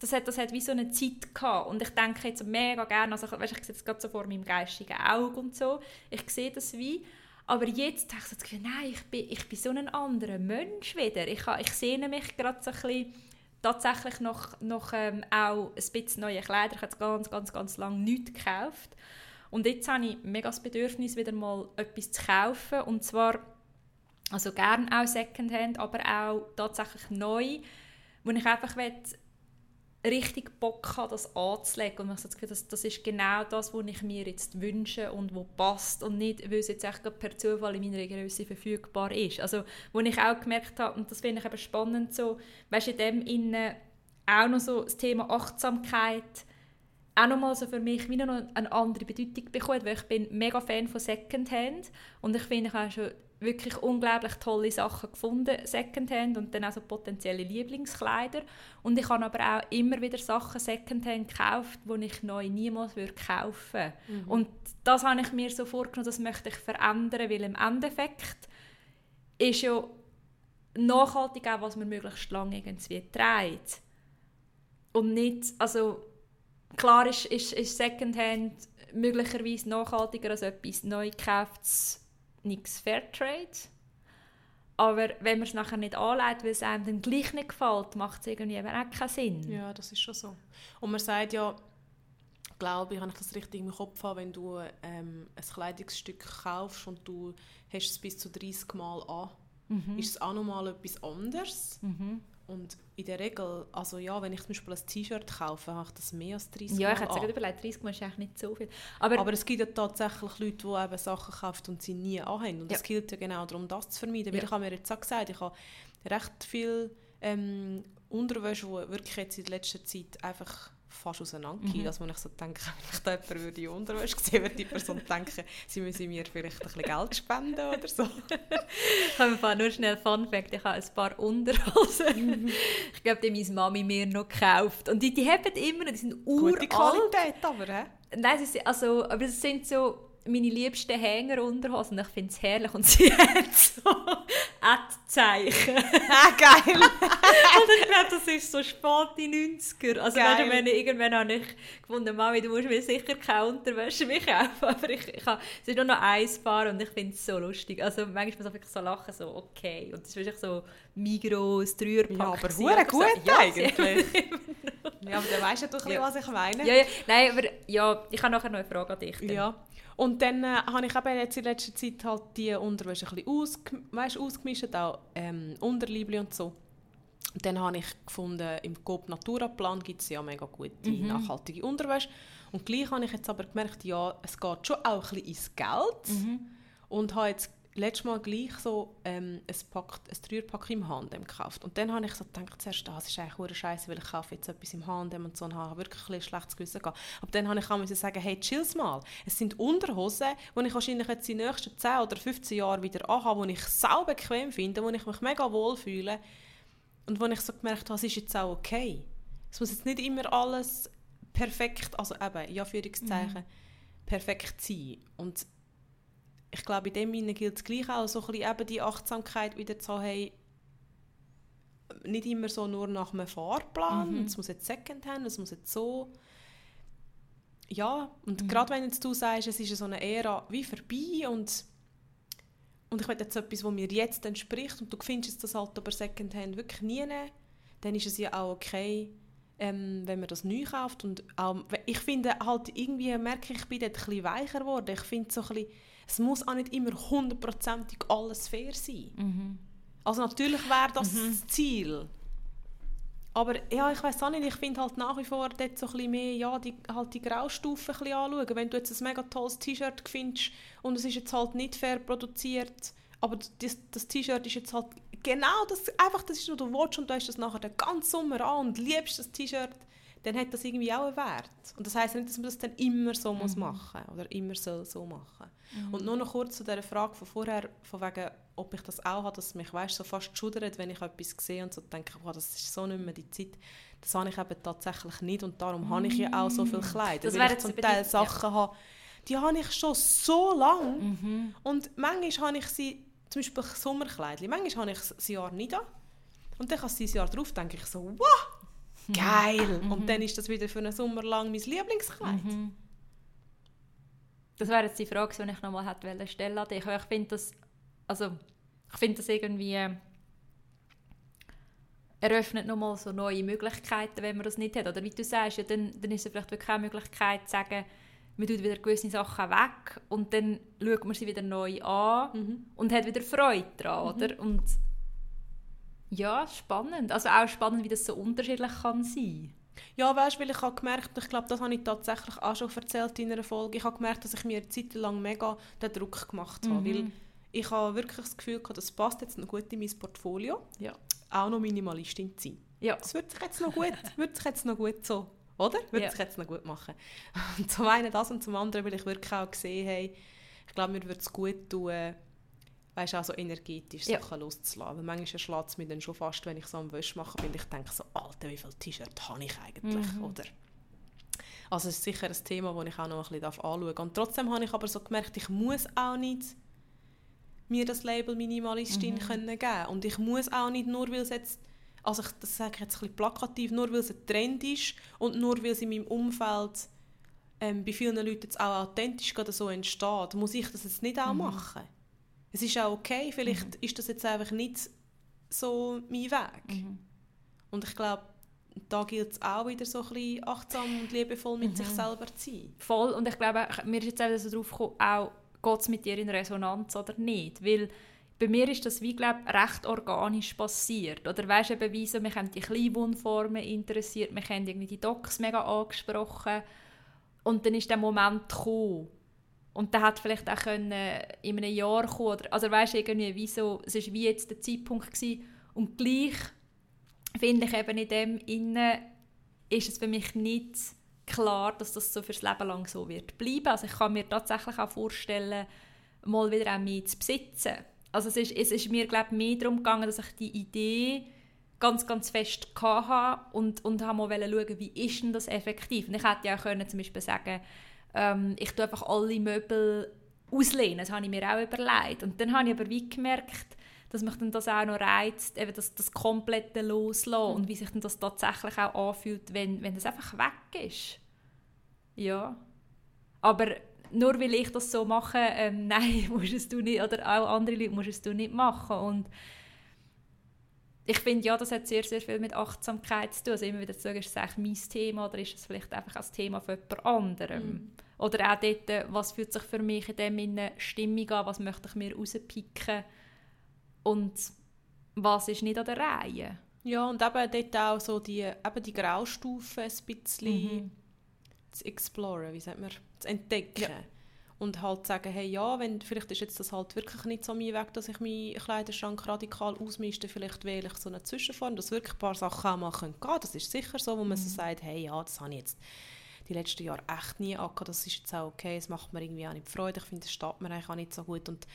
das hat, das hat wie so eine Zeit gehabt. Und ich denke jetzt mega gerne, also weißt, ich sehe es gerade so vor meinem geistigen Auge und so, ich sehe das wie, aber jetzt habe ich das Gefühl, nein, ich bin, ich bin so ein anderer Mensch wieder. Ich, ich sehne mich gerade so ein bisschen tatsächlich noch, noch ähm, auch ein bisschen neue Kleider. Ich habe ganz, ganz, ganz lange nichts gekauft. Und jetzt habe ich mega das Bedürfnis, wieder mal etwas zu kaufen. Und zwar, also gerne auch Secondhand, aber auch tatsächlich neu, wo ich einfach will, richtig Bock habe, das anzulegen. Und ich habe Gefühl, das, das ist genau das, was ich mir jetzt wünsche und wo passt und nicht, weil es jetzt echt per Zufall in meiner Größe verfügbar ist. Also, wo ich auch gemerkt habe, und das finde ich eben spannend, so, weißt, in dem Innen auch noch so das Thema Achtsamkeit auch nochmal so für mich wieder noch eine andere Bedeutung bekommen, weil ich bin mega Fan von Secondhand und ich finde, ich habe schon wirklich unglaublich tolle Sachen gefunden, Secondhand und dann auch so potenzielle Lieblingskleider. Und ich habe aber auch immer wieder Sachen Secondhand gekauft, die ich neu niemals würde kaufen mhm. Und das habe ich mir so vorgenommen, das möchte ich verändern, weil im Endeffekt ist ja nachhaltig auch, was man möglichst lange irgendwie trägt. Und nicht, also klar ist, ist, ist Secondhand möglicherweise nachhaltiger als etwas neu gekauftes nichts Fairtrade. Aber wenn man es nachher nicht anlegt, weil es einem dann gleich nicht gefällt, macht es irgendwie auch keinen Sinn. Ja, das ist schon so. Und man sagt ja, glaube ich, wenn ich das richtig im Kopf habe, wenn du ähm, ein Kleidungsstück kaufst und du hast es bis zu 30 Mal an, mhm. ist es auch nochmal etwas anderes. Mhm. Und in der Regel, also ja, wenn ich zum Beispiel ein T-Shirt kaufe, habe ich das mehr als 30 Ja, ich hätte gerade überlegt, 30 Mal ist eigentlich nicht so viel. Aber, Aber es gibt ja tatsächlich Leute, die eben Sachen kaufen und sie nie anhaben. Und es ja. gilt ja genau darum, das zu vermeiden. Weil ja. ich habe mir jetzt auch gesagt, ich habe recht viel ähm, Unterwäsche, die wirklich jetzt in letzter Zeit einfach fast auseinandergehen. Mhm. Also wenn ich so denke, wenn ich da jemanden würde in Unterwäsche sehen, würde die Person denken, sie müsse mir vielleicht ein bisschen Geld spenden oder so. ich habe nur schnell Fun Fact, ich habe ein paar Unterhosen. Mhm. ich glaube, die meine Mami mir noch gekauft. Und die, die haben immer, die sind uralt. Gute Qualität aber, hä? Nein, sie sind, also, aber es sind so meine liebsten Hängerunterhosen. Ich finde es herrlich. Und sie hat so Ad-Zeichen. Ah, geil! und ich glaube, das ist so spät in 90er. Also geil. wenn ich, irgendwann habe ich gefunden, Mami, du musst mir sicher keine Unterwäsche mehr kaufen. Aber ich, ich habe, es ist nur noch ein Paar und ich finde es so lustig. Also manchmal muss ich so lachen, so okay. Und das ist wirklich so Migros, Dreierpack. Ja, aber hure gut ja, eigentlich. ja, aber dann weißt du doch, ja. was ich meine. Ja, ja. Nein, aber ja, ich habe nachher noch eine Frage an dich. Dann. Ja. Und dann äh, habe ich eben jetzt in letzter Zeit halt die Unterwäsche ein bisschen ausge weißt, ausgemischt, auch ähm, Unterliebli und so. Und dann habe ich gefunden, im Coop Naturaplan gibt es ja mega gute, mhm. nachhaltige Unterwäsche. Und gleich habe ich jetzt aber gemerkt, ja, es geht schon auch ein bisschen ins Geld. Mhm. Und habe jetzt letztes Mal gleich so ähm, ein, Pack, ein Dreierpack im H&M gekauft. Und dann habe ich so gedacht, zuerst, das ist eigentlich eine Scheiße, weil ich kaufe jetzt etwas im H&M und so und habe wirklich ein schlechtes Gewissen gehabt. Aber dann habe ich auch sagen, hey, chill's mal. Es sind Unterhosen, die ich wahrscheinlich jetzt in den nächsten 10 oder 15 Jahren wieder anhabe, die ich sau bequem finde, wo ich mich mega wohl fühle und wo ich so gemerkt habe, es ist jetzt auch okay. Es muss jetzt nicht immer alles perfekt, also eben, in Anführungszeichen, mhm. perfekt sein. Und ich glaube, in dem Sinne gilt es gleich auch, so ein bisschen eben die Achtsamkeit wieder zu haben, nicht immer so nur nach einem Fahrplan, mhm. es muss jetzt Secondhand, es muss jetzt so. Ja, und mhm. gerade wenn jetzt du sagst, es ist so eine Ära wie vorbei und, und ich will jetzt etwas, was mir jetzt entspricht und du findest das halt aber Secondhand wirklich nie, dann ist es ja auch okay, ähm, wenn man das neu kauft und auch, ich finde halt irgendwie, merke ich, ich bin dort ein bisschen weicher geworden. Ich finde so ein bisschen, es muss auch nicht immer hundertprozentig alles fair sein. Mhm. Also natürlich wäre das mhm. das Ziel. Aber ja, ich weiß auch nicht, ich finde halt nach wie vor dort so ein mehr, ja, die, halt die Graustufen ein bisschen anschauen. Wenn du jetzt ein mega tolles T-Shirt findest und es ist jetzt halt nicht fair produziert, aber das, das T-Shirt ist jetzt halt genau das, einfach das ist, was du willst und du hast das nachher den ganzen Sommer an und liebst das T-Shirt, dann hat das irgendwie auch einen Wert. Und das heisst nicht, dass man das dann immer so mhm. muss machen oder immer soll so machen. Mhm. Und nur noch kurz zu dieser Frage von vorher, von wegen, ob ich das auch habe, dass es mich weißt, so fast schudert, wenn ich etwas sehe und so denke, wow, das ist so nicht mehr die Zeit. Das habe ich eben tatsächlich nicht und darum mhm. habe ich ja auch so viel Kleider. Das weil ich zum Teil Sachen ja. habe, die habe ich schon so lange mhm. und manchmal habe ich sie, zum Beispiel Sommerkleidchen, manchmal habe ich sie Jahr nicht an und dann kann sie ein Jahr drauf, denke ich so, wow, geil. Mhm. Und dann ist das wieder für einen Sommer lang mein Lieblingskleid. Mhm. Das wäre jetzt die Frage, die ich nochmal hätte stellen an dich. Ich finde das, also, ich finde das irgendwie äh, eröffnet nochmal so neue Möglichkeiten, wenn man das nicht hat. Oder wie du sagst, ja, dann, dann ist es vielleicht wirklich keine Möglichkeit zu sagen, man tut wieder gewisse Sachen weg und dann schaut man sie wieder neu an mhm. und hat wieder Freude daran, mhm. oder? Und ja, spannend. Also auch spannend, wie das so unterschiedlich kann sein ja, weißt du, weil ich habe gemerkt, ich glaube, das habe ich tatsächlich auch schon erzählt in einer Folge, ich habe gemerkt, dass ich mir eine Zeit lang mega den Druck gemacht habe, mhm. weil ich habe wirklich das Gefühl gehabt, das passt jetzt noch gut in mein Portfolio, ja. auch noch Minimalistin zu sein. Ja. Das wird sich jetzt noch gut, wird sich jetzt noch gut so, oder? Wird ja. sich jetzt noch gut machen. Und zum einen das und zum anderen, weil ich wirklich auch gesehen habe, ich glaube, mir würde es gut tun, weißt, also energetisch ja. Sachen loszulassen. Weil manchmal schlägt es mich dann schon fast, wenn ich so am Wäsch mache, bin ich denke so, Alter, wie viele T-Shirts habe ich eigentlich, mhm. oder? Also es ist sicher ein Thema, das ich auch noch ein bisschen anschauen darf. Und trotzdem habe ich aber so gemerkt, ich muss auch nicht mir das Label Minimalistin mhm. können geben Und ich muss auch nicht, nur weil es jetzt, also ich, das sage ich jetzt ein bisschen plakativ, nur weil es ein Trend ist und nur weil es in meinem Umfeld ähm, bei vielen Leuten jetzt auch authentisch gerade so entsteht, muss ich das jetzt nicht auch mhm. machen es ist auch okay, vielleicht mhm. ist das jetzt einfach nicht so mein Weg. Mhm. Und ich glaube, da gilt es auch wieder so ein bisschen achtsam und liebevoll mit mhm. sich selber zu sein. Voll, und ich glaube, mir ist jetzt auch so drauf gekommen, auch geht es mit dir in Resonanz oder nicht, weil bei mir ist das wie glaube recht organisch passiert oder weißt du so mich haben die Kleinwohnformen interessiert mich haben irgendwie die Docs mega angesprochen und dann ist der Moment gekommen und der hat vielleicht auch können in einem Jahr kommen oder, also weißt irgendwie, wieso, es war wie jetzt der Zeitpunkt gewesen. und gleich finde ich eben in dem innen ist es für mich nicht klar, dass das so fürs Leben lang so wird bleiben. Also ich kann mir tatsächlich auch vorstellen, mal wieder auch mehr zu besitzen. Also es ist, es ist mir glaube mehr darum gegangen, dass ich die Idee ganz, ganz fest hatte und, und habe mal schauen, wie ist denn das effektiv. Und ich hätte ja auch können, zum Beispiel sagen ähm, ich tue einfach alle Möbel auslehnen. Das habe ich mir auch überlegt. Und dann habe ich aber wie gemerkt, dass mich dann das auch noch reizt, eben das, das komplette Loslassen mhm. und wie sich dann das tatsächlich auch anfühlt, wenn, wenn das einfach weg ist. Ja. Aber nur weil ich das so mache, ähm, nein, musst du nicht, oder auch andere Leute musst du nicht machen. Und ich finde, ja, das hat sehr, sehr viel mit Achtsamkeit zu tun. Also immer wieder zu sagen, ist es eigentlich mein Thema oder ist es vielleicht einfach ein Thema von jemand anderem? Mhm. Oder auch dort, was fühlt sich für mich in dem Stimmung an, was möchte ich mir rauspicken und was ist nicht an der Reihe. Ja, und eben dort auch so die, eben die Graustufen ein bisschen mhm. zu exploren, wie sagt man, zu entdecken. Ja. Und halt sagen, hey, ja, wenn, vielleicht ist jetzt das halt wirklich nicht so mein Weg, dass ich meinen Kleiderschrank radikal ausmiste, vielleicht wähle ich so eine Zwischenform, dass wirklich ein paar Sachen auch mal gehen können. Das ist sicher so, wo man mhm. so sagt, hey, ja, das habe ich jetzt die letzten Jahre echt nie angehabt, das ist jetzt auch okay, es macht mir irgendwie auch nicht Freude, ich finde, es steht mir eigentlich auch nicht so gut und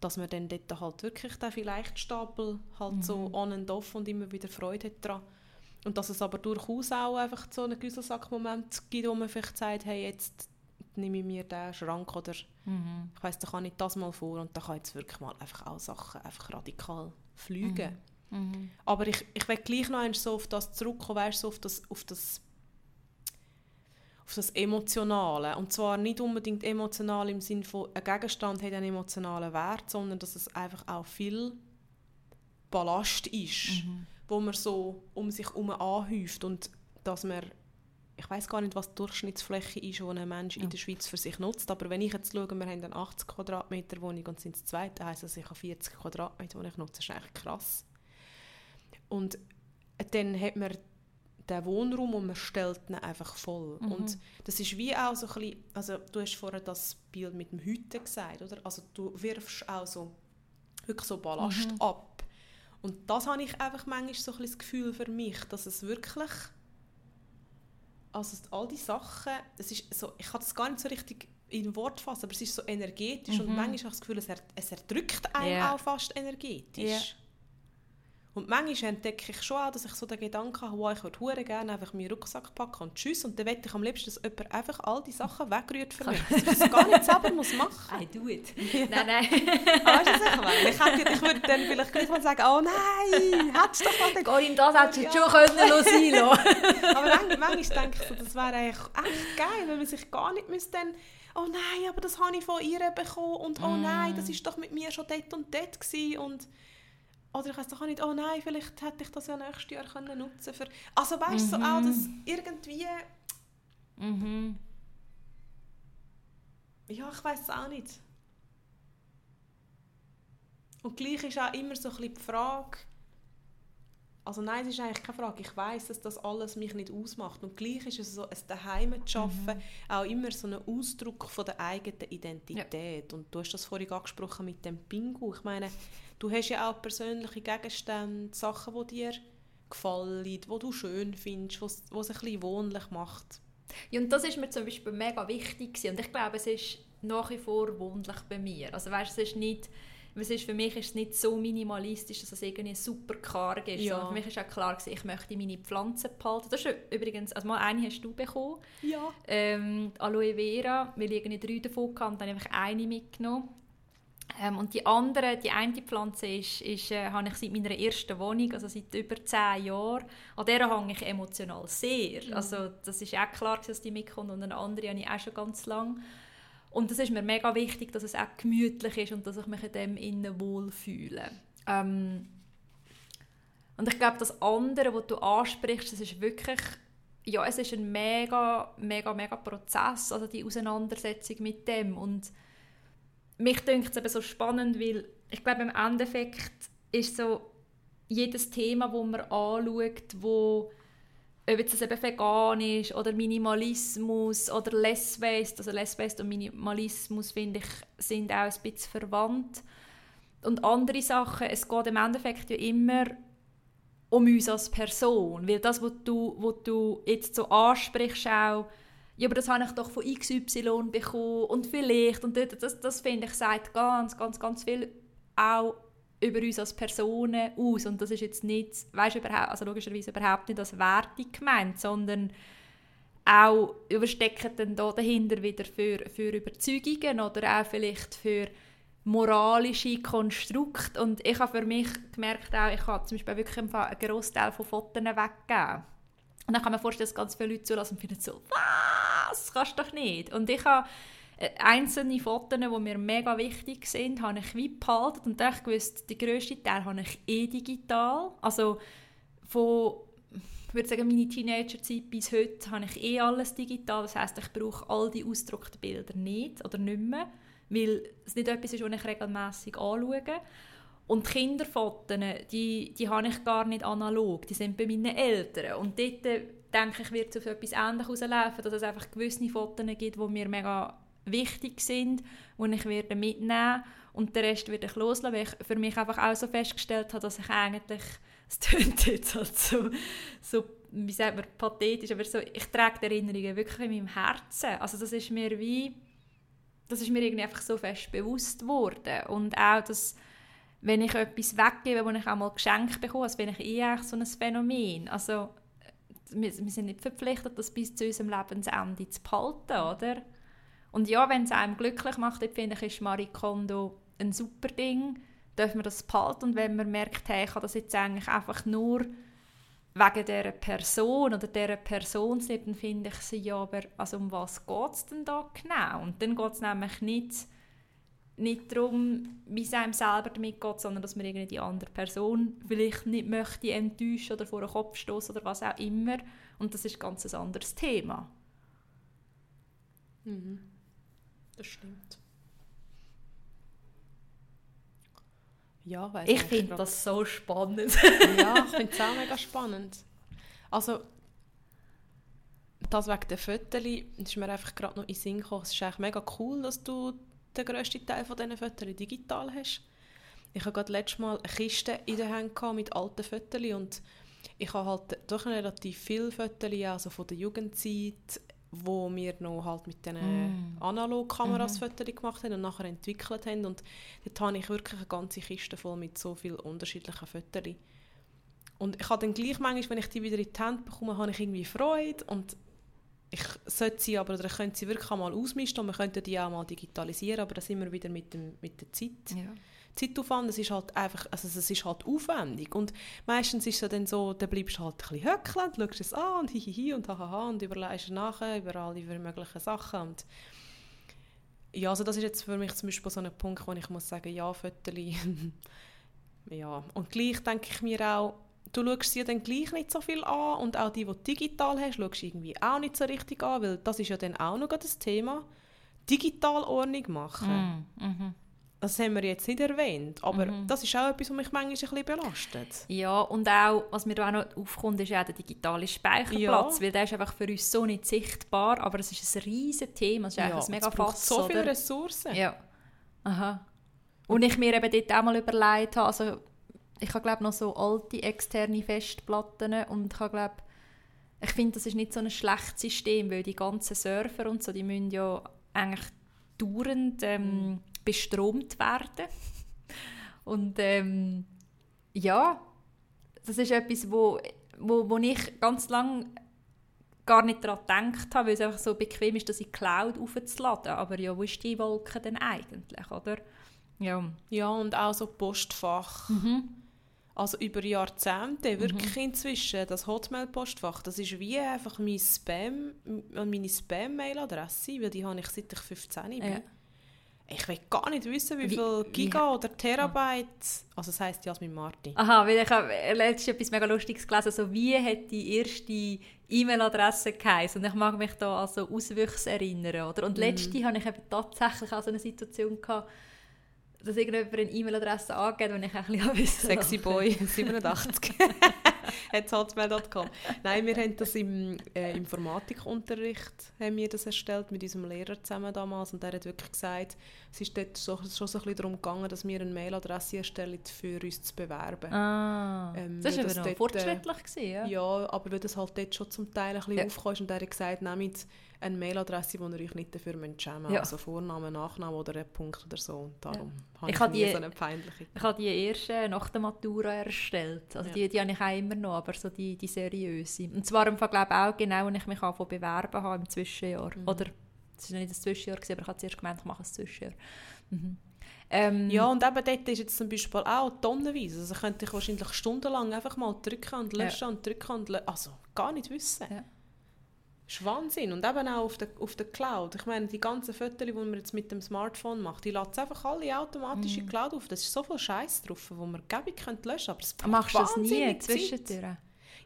dass man dann dort halt wirklich den vielleicht Stapel halt mhm. so on and off und immer wieder Freude hat daran. Und dass es aber durchaus auch einfach so einen Güsselsack-Moment gibt, wo man vielleicht sagt, hey, jetzt nehme ich mir den Schrank oder mhm. ich weiss, da kann ich das mal vor und da kann jetzt wirklich mal einfach auch Sachen einfach radikal fliegen. Mhm. Mhm. Aber ich, ich will gleich noch so auf das zurückkommen, weißt, so auf das, auf das auf das Emotionale. Und zwar nicht unbedingt emotional im Sinne von, ein Gegenstand hat einen emotionalen Wert, sondern dass es einfach auch viel Ballast ist, mhm. wo man so um sich herum anhäuft und dass man ich weiß gar nicht, was die Durchschnittsfläche ist, die ein Mensch ja. in der Schweiz für sich nutzt, aber wenn ich jetzt schaue, wir haben eine 80 Quadratmeter Wohnung und sind das zweite, heisst das, ich habe 40 Quadratmeter, die ich nutze, das ist eigentlich krass. Und dann hat man den Wohnraum und man stellt ihn einfach voll. Mhm. Und das ist wie auch so ein bisschen, also du hast vorher das Bild mit dem Hüten gesagt, oder? Also du wirfst auch so wirklich so Ballast mhm. ab. Und das habe ich einfach manchmal so ein das Gefühl für mich, dass es wirklich, also all die Sachen, es ist so, ich kann das gar nicht so richtig in Wort fassen, aber es ist so energetisch mhm. und manchmal habe ich das Gefühl, es, er, es erdrückt einen yeah. auch fast energetisch. Yeah. Und manchmal entdecke ich schon auch, dass ich so den Gedanken habe, wow, ich würde gerne einfach meinen Rucksack packen und tschüss. Und dann möchte ich am liebsten, dass jemand einfach all die Sachen wegrührt für mich. Dass ich das gar nicht selber muss machen muss. I do it. Ja. Nein, nein. Ah, weißt du, ich, hätte, ich würde dann vielleicht gleich mal sagen, oh nein, hättest du doch mal... Corinne, das hättest du ja. schon können lassen. Aber manchmal, denke ich so, das wäre eigentlich echt geil, wenn man sich gar nicht müsste dann oh nein, aber das habe ich von ihr bekommen und oh nein, das war doch mit mir schon dort und dort gewesen und oder ich weiß doch auch nicht, oh nein, vielleicht hätte ich das ja nächstes Jahr können nutzen für... Also weißt du, mhm. so auch das irgendwie... Mhm. Ja, ich weiß es auch nicht. Und gleich ist auch immer so ein bisschen die Frage, also nein, es ist eigentlich keine Frage. Ich weiß, dass das alles mich nicht ausmacht. Und gleich ist es so, ein Daheim zu arbeiten, mhm. auch immer so ein Ausdruck von der eigenen Identität. Ja. Und du hast das vorhin angesprochen mit dem Pingu. Ich meine, du hast ja auch persönliche Gegenstände, Sachen, die dir gefallen, die du schön findest, was es ein bisschen wohnlich macht. Ja, und das ist mir zum Beispiel mega wichtig und ich glaube, es ist nach wie vor wohnlich bei mir. Also weißt, es ist nicht es ist, für mich ist es nicht so minimalistisch, dass es irgendwie super karg ist. Ja. Für mich ist auch klar, gewesen, ich möchte meine Pflanzen behalten. Das ist übrigens, also mal eine hast du bekommen. Ja. Ähm, Aloe Vera, ich irgendwie drei davon hatte, dann habe ich eine mitgenommen. Ähm, und die andere, die eine Pflanze ist, ist, äh, habe ich seit meiner ersten Wohnung, also seit über zehn Jahren, an der hänge ich emotional sehr. Mhm. Also das ist auch klar, dass die mitkommt und eine andere habe ich auch schon ganz lange. Und das ist mir mega wichtig, dass es auch gemütlich ist und dass ich mich in dem innen wohlfühle. Ähm, und ich glaube, das andere, was du ansprichst, das ist wirklich, ja, es ist ein mega, mega, mega Prozess, also die Auseinandersetzung mit dem. Und mich denkt es so spannend, weil ich glaube, im Endeffekt ist so jedes Thema, wo man anschaut, wo ob das eben vegan ist oder Minimalismus oder Less Waste. Also Less Waste und Minimalismus, finde ich, sind auch ein bisschen verwandt. Und andere Sachen, es geht im Endeffekt ja immer um uns als Person. Weil das, was du, was du jetzt so ansprichst, auch, ja, aber das habe ich doch von XY bekommen und vielleicht, und das, das finde ich, sagt ganz, ganz, ganz viel auch über uns als Personen aus. Und das ist jetzt nicht, weißt, überhaupt, also logischerweise überhaupt nicht als Wertung gemeint, sondern auch überstecken dann da dahinter wieder für, für Überzeugungen oder auch vielleicht für moralische Konstrukte. Und ich habe für mich gemerkt, auch, ich habe zum Beispiel wirklich einen Großteil von Fotos weggegeben. Und dann kann man vorstellen, dass ganz viele Leute zulassen und finden so, was, kannst du doch nicht. Und ich habe äh, einzelne Fotos, die mir mega wichtig sind, habe ich wie behalten und ich wusste, den grössten Teil habe ich eh digital. Also von ich würde sagen, meine Teenagerzeit bis heute habe ich eh alles digital. Das heißt, ich brauche all die ausgedruckten Bilder nicht oder nicht mehr, weil es nicht etwas ist, was ich regelmäßig anschaue. Und die Kinderfotos, die, die habe ich gar nicht analog, die sind bei meinen Eltern. Und dort, äh, denke ich, wird es auf etwas Ähnliches rauslaufen, dass es einfach gewisse Fotos gibt, die mir mega wichtig sind, die ich werde mitnehmen und den Rest werde ich loslassen, weil ich für mich einfach auch so festgestellt habe, dass ich eigentlich es klingt jetzt halt so, so, wie sagt man, pathetisch, aber so, ich trage die Erinnerungen wirklich in meinem Herzen. Also das ist mir wie, das ist mir irgendwie einfach so fest bewusst geworden. Und auch, dass wenn ich etwas weggebe, wo ich auch mal geschenkt bekomme, das finde ich eh so ein Phänomen. Also wir, wir sind nicht verpflichtet, das bis zu unserem Lebensende zu behalten, oder? Und ja, wenn es einem glücklich macht, finde ich, ist Marie Kondo ein super Ding dürfen wir das behalten. Und wenn man merkt, hey, ich habe das jetzt eigentlich einfach nur wegen dieser Person oder dieser Personsleben, dann finde ich sie ja, aber also um was geht es denn da genau? Und dann geht es nämlich nicht, nicht darum, wie es einem selber damit geht, sondern dass man irgendwie die andere Person vielleicht nicht möchte enttäuschen oder vor den Kopf stoßen oder was auch immer. Und das ist ganz ein ganz anderes Thema. Mhm. Das stimmt. Ja, ich finde das so spannend. ja, ich finde es auch mega spannend. Also, das wegen der Fotos ist mir einfach gerade noch in den Sinn gekommen. Es ist eigentlich mega cool, dass du den grössten Teil von diesen Fotos digital hast. Ich hatte gerade letztes Mal eine Kiste in der Hand mit alten Fotos und ich habe halt doch relativ viele Fotos also von der Jugendzeit, wo wir noch halt mit diesen mm. Analogkameras mm -hmm. gemacht haben und nachher entwickelt haben. Und dort habe ich wirklich eine ganze Kiste voll mit so vielen unterschiedlichen Fotos. Und ich habe dann gleich manchmal, wenn ich die wieder in die Hand bekomme, habe ich irgendwie Freude und ich sollte sie aber, oder ich könnte sie wirklich mal ausmisten und wir könnten die auch mal digitalisieren, aber das immer wieder mit, dem, mit der Zeit. Ja. Zeitaufwand, es ist halt einfach, also es ist halt aufwendig und meistens ist es dann so, dann bleibst du halt ein bisschen höckeln, schaust es an und hihihi und hahaha und überlegst nachher über alle möglichen Sachen und ja, also das ist jetzt für mich zum Beispiel so ein Punkt, wo ich muss sagen, ja, Fötterli, ja, und gleich denke ich mir auch, du schaust sie dann gleich nicht so viel an und auch die, die du digital hast, schaust du irgendwie auch nicht so richtig an, weil das ist ja dann auch noch das Thema, Digitalordnung machen. Mm, mm -hmm. Das haben wir jetzt nicht erwähnt, aber mhm. das ist auch etwas, was mich manchmal ein bisschen belastet. Ja, und auch, was mir auch noch aufkommt, ist auch der digitale Speicherplatz, ja. weil der ist einfach für uns so nicht sichtbar, aber es ist ein riesiges Thema, es ist ja, ein mega Fass, so viele Ressourcen. Ja. Aha. Und ich mir eben dort auch mal überlegt habe, also ich habe glaube noch so alte externe Festplatten und ich habe glaube ich finde, das ist nicht so ein schlechtes System, weil die ganzen Server und so, die müssen ja eigentlich dauernd ähm, mhm bestromt werden. Und ähm, ja, das ist etwas, wo, wo, wo ich ganz lange gar nicht daran gedacht habe, weil es einfach so bequem ist, das in die Cloud aufzuladen. Aber ja, wo ist die Wolke denn eigentlich, oder? Ja, ja und auch so Postfach. Mhm. Also über Jahrzehnte, wirklich mhm. inzwischen, das Hotmail-Postfach, das ist wie einfach mein Spam, meine Spam-Mail-Adresse, weil die habe ich seit ich 15 bin. Ja ich will gar nicht wissen, wie, wie viel Giga wie, oder Terabyte, also das heisst Jasmin Marti. Aha, weil ich habe letztens etwas mega Lustiges gelesen, so wie hat die erste E-Mail-Adresse geheißen und ich mag mich da an so Auswüchse erinnern, oder? Und mhm. letzte hatte ich eben tatsächlich auch so eine Situation gehabt, dass irgendjemand eine E-Mail-Adresse angeht, wenn ich ein bisschen wissen Sexy Boy 87. hotmail.com. Nein, wir haben das im äh, Informatikunterricht haben wir das erstellt mit unserem Lehrer zusammen damals und der hat wirklich gesagt, es ist dort so, schon so ein bisschen darum gegangen, dass wir eine Mailadresse erstellen, für uns zu bewerben. Ah, ähm, das war aber noch dort, fortschrittlich. Gewesen, ja? ja, aber weil das halt dort schon zum Teil ein bisschen ja. aufkam und er hat gesagt, nehmt eine Mailadresse, wo ihr euch nicht dafür schämen müsst. Ja. Also Vorname, Nachname oder ein Punkt oder so. Darum ja. habe ich, ich nie so eine peinliche. Ich habe die erste nach der Matura erstellt. Also ja. die, die habe ich auch immer noch, aber so die, die seriöse. Und zwar im Fall, glaube auch genau, als ich mich von bewerben habe im Zwischenjahr. Mhm. Oder, es war nicht das Zwischenjahr, aber ich habe zuerst gemeint, ich mache ein Zwischenjahr. Mhm. Ähm, ja, und eben dort ist jetzt zum Beispiel auch tonnenweise. Also könnte ich wahrscheinlich stundenlang einfach mal drücken und löschen ja. und drücken und löschen. Also gar nicht wissen. Ja. Das ist Wahnsinn. Und eben auch auf der, auf der Cloud. Ich meine, die ganzen Fotos, die man jetzt mit dem Smartphone macht, die laden einfach alle automatisch in die mm. Cloud auf. Das ist so viel Scheiß drauf, wo man gäbig könnte löschen. Aber Machst du das nie zwischendurch?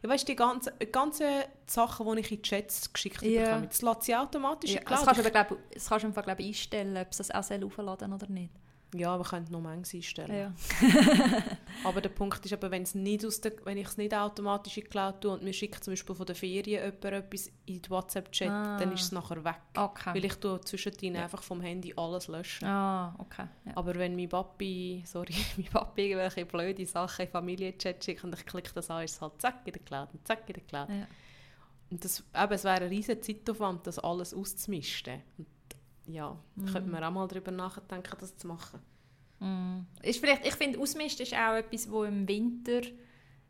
Ja, weißt du, die ganzen, ganzen Sachen, die ich in die Chats geschickt yeah. bekomme, das lädt sie automatisch ja. in die Cloud. Das kannst du aber, glaub, das kannst du einfach, glaub, einstellen, ob es das auch aufladen oder nicht. Ja, wir können nur Mengen einstellen. Ja. aber der Punkt ist wenn, nicht aus der, wenn ich es nicht automatisch in die Cloud tue und mir schickt zum Beispiel von der Ferien jemand etwas in die WhatsApp-Chat, ah. dann ist es nachher weg. Okay. Weil ich tue zwischendrin ja. einfach vom Handy alles löschen. Ah, okay. Ja. Aber wenn mein Papi, sorry, mein Papi irgendwelche blöde Sachen in Familienchat schickt und ich klicke das an, ist es halt zack in der Cloud und zack in der Cloud. Ja. Und das, eben, es wäre ein riesiger Zeitaufwand, das alles auszumisten. Und ja, mhm. könnte man auch mal darüber nachdenken, das zu machen. Mhm. Ist vielleicht, ich finde, Ausmisten ist auch etwas, wo im Winter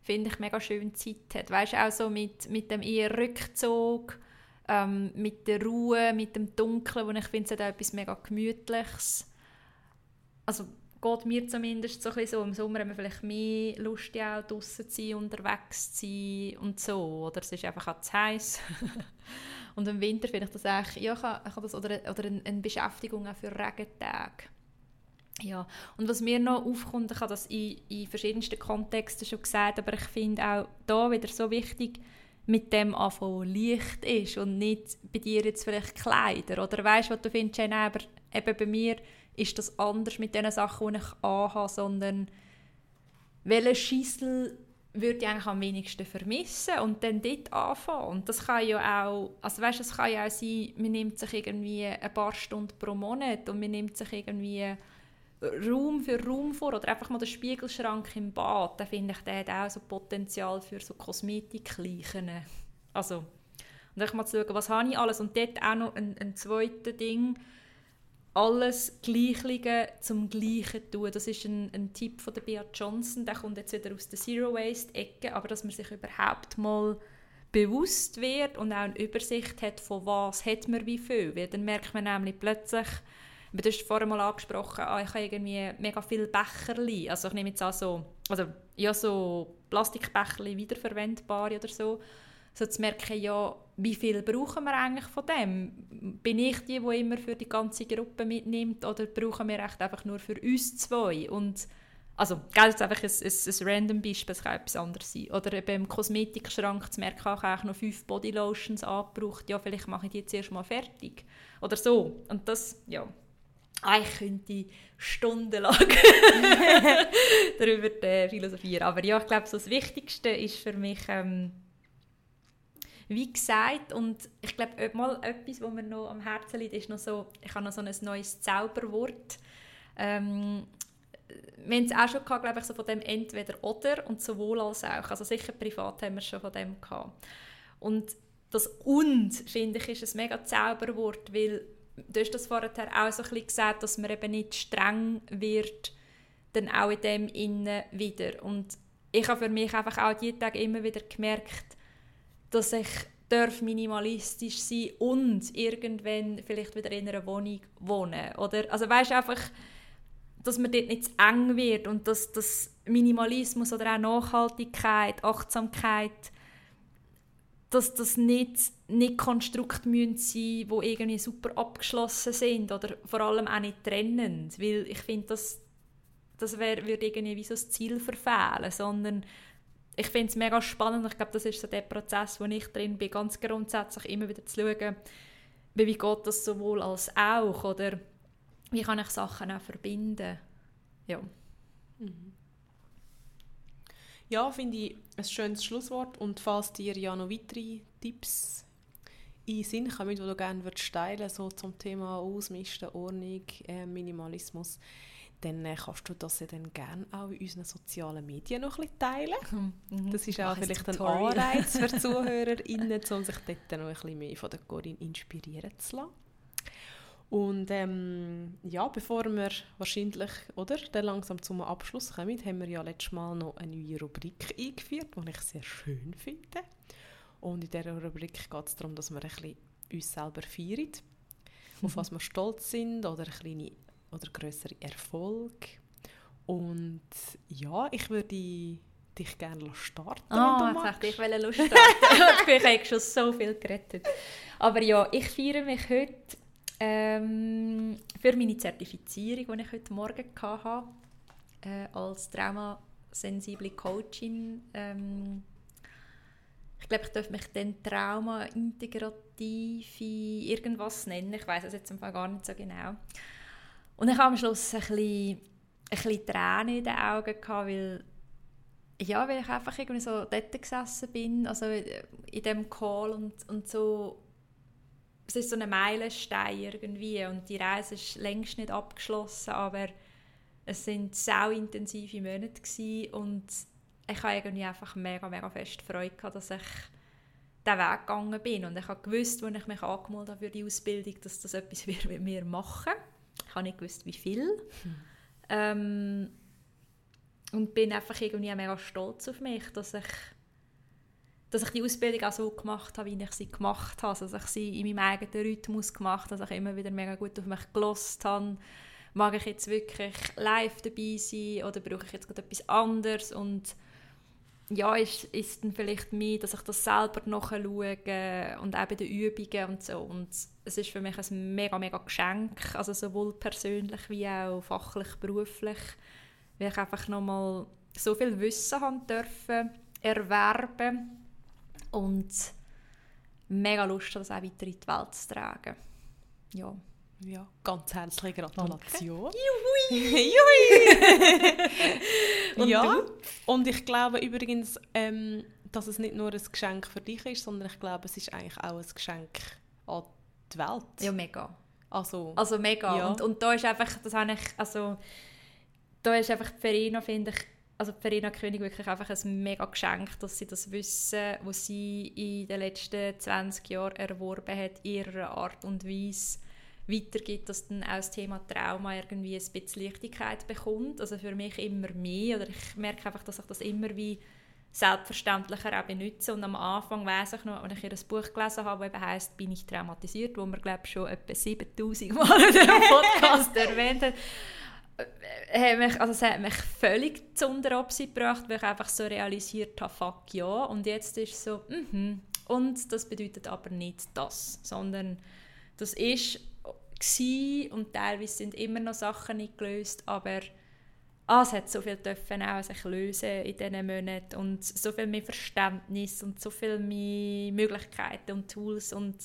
finde ich mega schön Zeit hat. Weißt auch so mit, mit dem eher Rückzug, ähm, mit der Ruhe, mit dem Dunkeln, wo ich finde, es hat auch etwas mega Gemütliches. Also geht mir zumindest so so. Im Sommer haben wir vielleicht mehr Lust, ja, auch draußen zu sein, unterwegs zu sein und so. Oder es ist einfach auch zu heiß. Und im Winter finde ich das eigentlich, ja, ich habe das, oder, oder eine, eine Beschäftigung auch für Regentage. Ja, und was mir noch aufkommt, ich habe das in, in verschiedensten Kontexten schon gesagt, aber ich finde auch da wieder so wichtig, mit dem Anfang Licht ist und nicht bei dir jetzt vielleicht Kleider oder weißt was du findest, Jane, aber eben bei mir ist das anders mit den Sachen, die ich anhabe, sondern welche Schissel würde ich eigentlich am wenigsten vermissen und dann dort anfangen. Und das kann ja auch, also weißt, es kann ja auch sein, man nimmt sich irgendwie ein paar Stunden pro Monat und man nimmt sich irgendwie Raum für Raum vor oder einfach mal den Spiegelschrank im Bad, da finde ich, der hat auch so Potenzial für so Kosmetikleichen. Also, und dann mal zu schauen, was habe ich alles und dort auch noch ein, ein zweites Ding, alles Gleichliche zum Gleichen tun. Das ist ein, ein Tipp von der Bea Johnson, der kommt jetzt wieder aus der Zero Waste Ecke, aber dass man sich überhaupt mal bewusst wird und auch eine Übersicht hat, von was hat man wie viel. Weil dann merkt man nämlich plötzlich, du hast vorhin mal angesprochen, ah, ich habe irgendwie mega viele Becherli. Also ich nehme jetzt an so, also ja so Plastikbecherli, wiederverwendbare oder so. So zu merken, ja, wie viel brauchen wir eigentlich von dem? Bin ich die, die immer für die ganze Gruppe mitnimmt oder brauchen wir echt einfach nur für uns zwei? Und also, gell, jetzt einfach ein, ein, ein random Beispiel, es kann etwas anderes sein. Oder eben im Kosmetikschrank zu merken, ich habe noch fünf Bodylotions angebraucht, ja, vielleicht mache ich die jetzt erst mal fertig. Oder so. Und das, ja, Ah, ich könnte stundenlang darüber äh, philosophieren. Aber ja, ich glaube, so das Wichtigste ist für mich, ähm, wie gesagt, und ich glaube, mal etwas, was mir noch am Herzen liegt, ist noch so, ich habe noch so ein neues Zauberwort. Ähm, wir haben es auch schon gehabt, glaube ich, so von dem Entweder-Oder und sowohl als auch. Also sicher privat haben wir schon von dem gehabt. Und das «und» finde ich ist ein mega Zauberwort, weil du hast das vorher auch so ein bisschen gesagt, dass man eben nicht streng wird, dann auch in dem innen wieder. Und ich habe für mich einfach auch jeden Tag immer wieder gemerkt, dass ich darf minimalistisch sein und irgendwann vielleicht wieder in einer Wohnung wohnen. Oder, also weißt einfach, dass man dort nicht zu eng wird und dass das Minimalismus oder auch Nachhaltigkeit, Achtsamkeit dass das nicht, nicht Konstrukte müssen sein die irgendwie super abgeschlossen sind oder vor allem auch nicht trennend, weil ich finde, das, das wär, würde irgendwie wie so das Ziel verfehlen, sondern ich finde es mega spannend, ich glaube, das ist so der Prozess, wo ich drin bin, ganz grundsätzlich immer wieder zu schauen, wie geht das sowohl als auch, oder wie kann ich Sachen auch verbinden, ja. Mhm. Ja, finde ich ein schönes Schlusswort. Und falls dir ja noch weitere Tipps in Sinn kommen, die du gerne würdest teilen so zum Thema Ausmisten, Ordnung, äh, Minimalismus, dann äh, kannst du das ja dann gerne auch in unseren sozialen Medien noch ein bisschen teilen. Mhm. Das ist auch vielleicht ein Anreiz für die ZuhörerInnen, um sich dort noch ein bisschen mehr von der Corinne inspirieren zu lassen. Und ähm, ja, bevor wir wahrscheinlich oder, dann langsam zum Abschluss kommen, haben wir ja letztes Mal noch eine neue Rubrik eingeführt, die ich sehr schön finde. Und in dieser Rubrik geht es darum, dass wir ein bisschen uns selber feiern, mhm. auf was wir stolz sind oder eine kleine oder größere Erfolg. Und ja, ich würde dich gerne starten. Ah, oh, jetzt ich wollte starten. ich habe schon so viel gerettet. Aber ja, ich feiere mich heute ähm, für meine Zertifizierung, die ich heute Morgen hatte, äh, als traumasensible Coachin. Ähm, ich glaube, ich darf mich dann Trauma-integrative irgendwas nennen. Ich weiß es jetzt einfach gar nicht so genau. Und ich habe am Schluss ein bisschen, ein bisschen Tränen in den Augen gehabt, weil, ja, weil ich einfach irgendwie so dort gesessen bin, also in dem Call und, und so. Es ist so ein Meilenstein irgendwie und die Reise ist längst nicht abgeschlossen, aber es sind sehr intensive Monate und ich habe irgendwie einfach mega, mega fest Freude gehabt, dass ich den Weg gegangen bin. Und ich habe gewusst, als ich mich angemeldet habe für die Ausbildung, dass das etwas mit mir machen Ich habe nicht gewusst, wie viel. Hm. Ähm, und bin einfach irgendwie mega stolz auf mich, dass ich dass ich die Ausbildung auch so gemacht habe, wie ich sie gemacht habe. Also, dass ich sie in meinem eigenen Rhythmus gemacht habe, dass ich immer wieder mega gut auf mich gelost habe. Mag ich jetzt wirklich live dabei sein oder brauche ich jetzt gerade etwas anderes? Und ja, ist, ist dann vielleicht mehr, dass ich das selber nachschaue und bei den Übungen und so. Und es ist für mich ein mega, mega Geschenk, also sowohl persönlich wie auch fachlich, beruflich, weil ich einfach nochmal so viel Wissen haben dürfen erwerben und mega Lust, das auch weiter in die Welt zu tragen. Ja. Ja, ganz herzliche Gratulation. Juhui! und ja, du? und ich glaube übrigens, ähm, dass es nicht nur ein Geschenk für dich ist, sondern ich glaube, es ist eigentlich auch ein Geschenk an die Welt. Ja, mega. Also, also mega. Ja. Und, und da ist einfach, das habe ich, also, da ist einfach die Verena, finde ich, also Verena König wirklich einfach ein mega Geschenk, dass sie das Wissen, was sie in den letzten 20 Jahren erworben hat, ihrer Art und Weise weitergibt, dass dann auch das Thema Trauma irgendwie ein bisschen Leichtigkeit bekommt. Also für mich immer mehr. Oder ich merke einfach, dass ich das immer wie selbstverständlicher auch benutze. Und am Anfang weiß ich noch, als ich ihr ein Buch gelesen habe, das heisst «Bin ich traumatisiert?», wo man glaube schon etwa 7000 Mal in dem Podcast erwähnt hat, hat mich, also es hat mich völlig zu Unteropsi gebracht, weil ich einfach so realisiert habe, fuck ja. Und jetzt ist es so, mhm. Und das bedeutet aber nicht das, sondern das ist und teilweise sind immer noch Sachen nicht gelöst, aber ah, es hat so viel dürfen auch sich lösen in diesen Monaten und so viel mehr Verständnis und so viel mehr Möglichkeiten und Tools und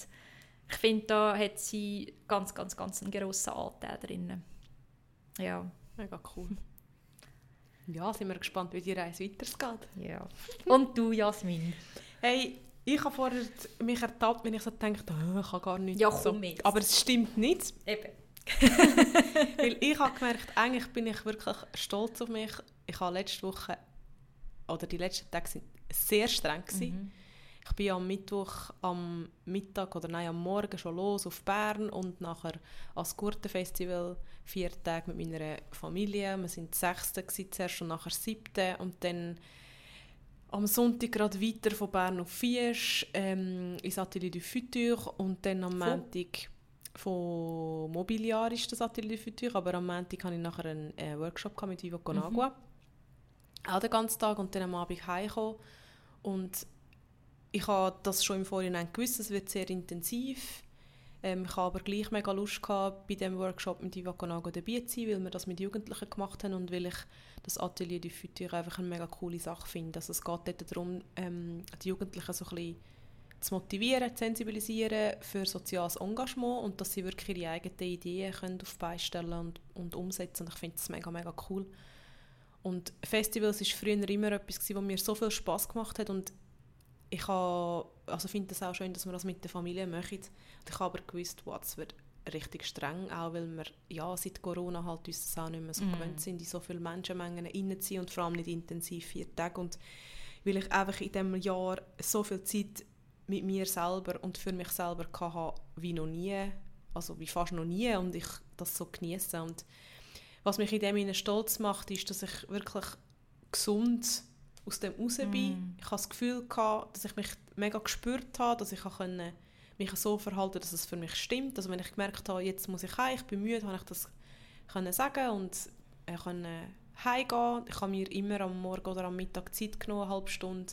ich finde, da hat sie ganz, ganz, ganz einen grossen Anteil drin. Ja. Mega cool. Ja, sind wir gespannt, wie die Reise weitergeht. Ja. Und du, Jasmin? Hey, ich habe vorher mich ertappt, wenn ich so gedacht oh, ich kann gar nichts. Ja, komm mit. Aber es stimmt nicht. Eben. Weil ich habe gemerkt, eigentlich bin ich wirklich stolz auf mich. Ich habe letzte Woche, oder die letzten Tage sind sehr streng gewesen. Mhm. Ich bin am Mittwoch am Mittag oder nein, am Morgen schon los auf Bern und nachher als Gurtenfestival vier Tage mit meiner Familie. Wir sind sechste zuerst und nachher siebte und dann am Sonntag gerade weiter von Bern auf Fiesch ähm, ins Atelier du Futur und dann am Montag von Mobiliar ist das Atelier du Futur, aber am Montag hatte ich nachher einen äh, Workshop mit Vivo Conagua. Mhm. Auch den ganzen Tag und dann am Abend heimgekommen und ich habe das schon im Vorhinein gewusst, es wird sehr intensiv. Ähm, ich habe aber gleich mega Lust bei dem Workshop mit Iva Konago dabei zu sein, weil wir das mit Jugendlichen gemacht haben und weil ich das Atelier du Futur einfach eine mega coole Sache finde. Also es geht dort darum, ähm, die Jugendlichen so ein bisschen zu motivieren, zu sensibilisieren für soziales Engagement und dass sie wirklich ihre eigenen Ideen können auf die Beine stellen und, und umsetzen. Und ich finde das mega, mega cool. Und Festivals war früher immer etwas, was mir so viel Spaß gemacht hat und ich also finde es auch schön, dass wir das mit der Familie. Und ich habe aber gewusst, wow, es wird richtig streng, auch weil wir ja, seit Corona halt uns das auch nicht mehr so mm. gewöhnt sind, in so viele Menschenmengen reinzuziehen und vor allem nicht intensiv vier Tage. Und weil ich einfach in diesem Jahr so viel Zeit mit mir selber und für mich selber hatte, wie noch nie, also wie fast noch nie und ich das so genieße. Und was mich in dem stolz macht, ist, dass ich wirklich gesund aus dem raus bin. Mm. Ich habe das Gefühl gehabt, dass ich mich mega gespürt habe, dass ich können, mich so verhalten dass es für mich stimmt. Also wenn ich gemerkt habe, jetzt muss ich heim, ich bin müde, habe ich das können sagen und äh, können heimgehen. Ich habe mir immer am Morgen oder am Mittag Zeit genommen, eine halbe Stunde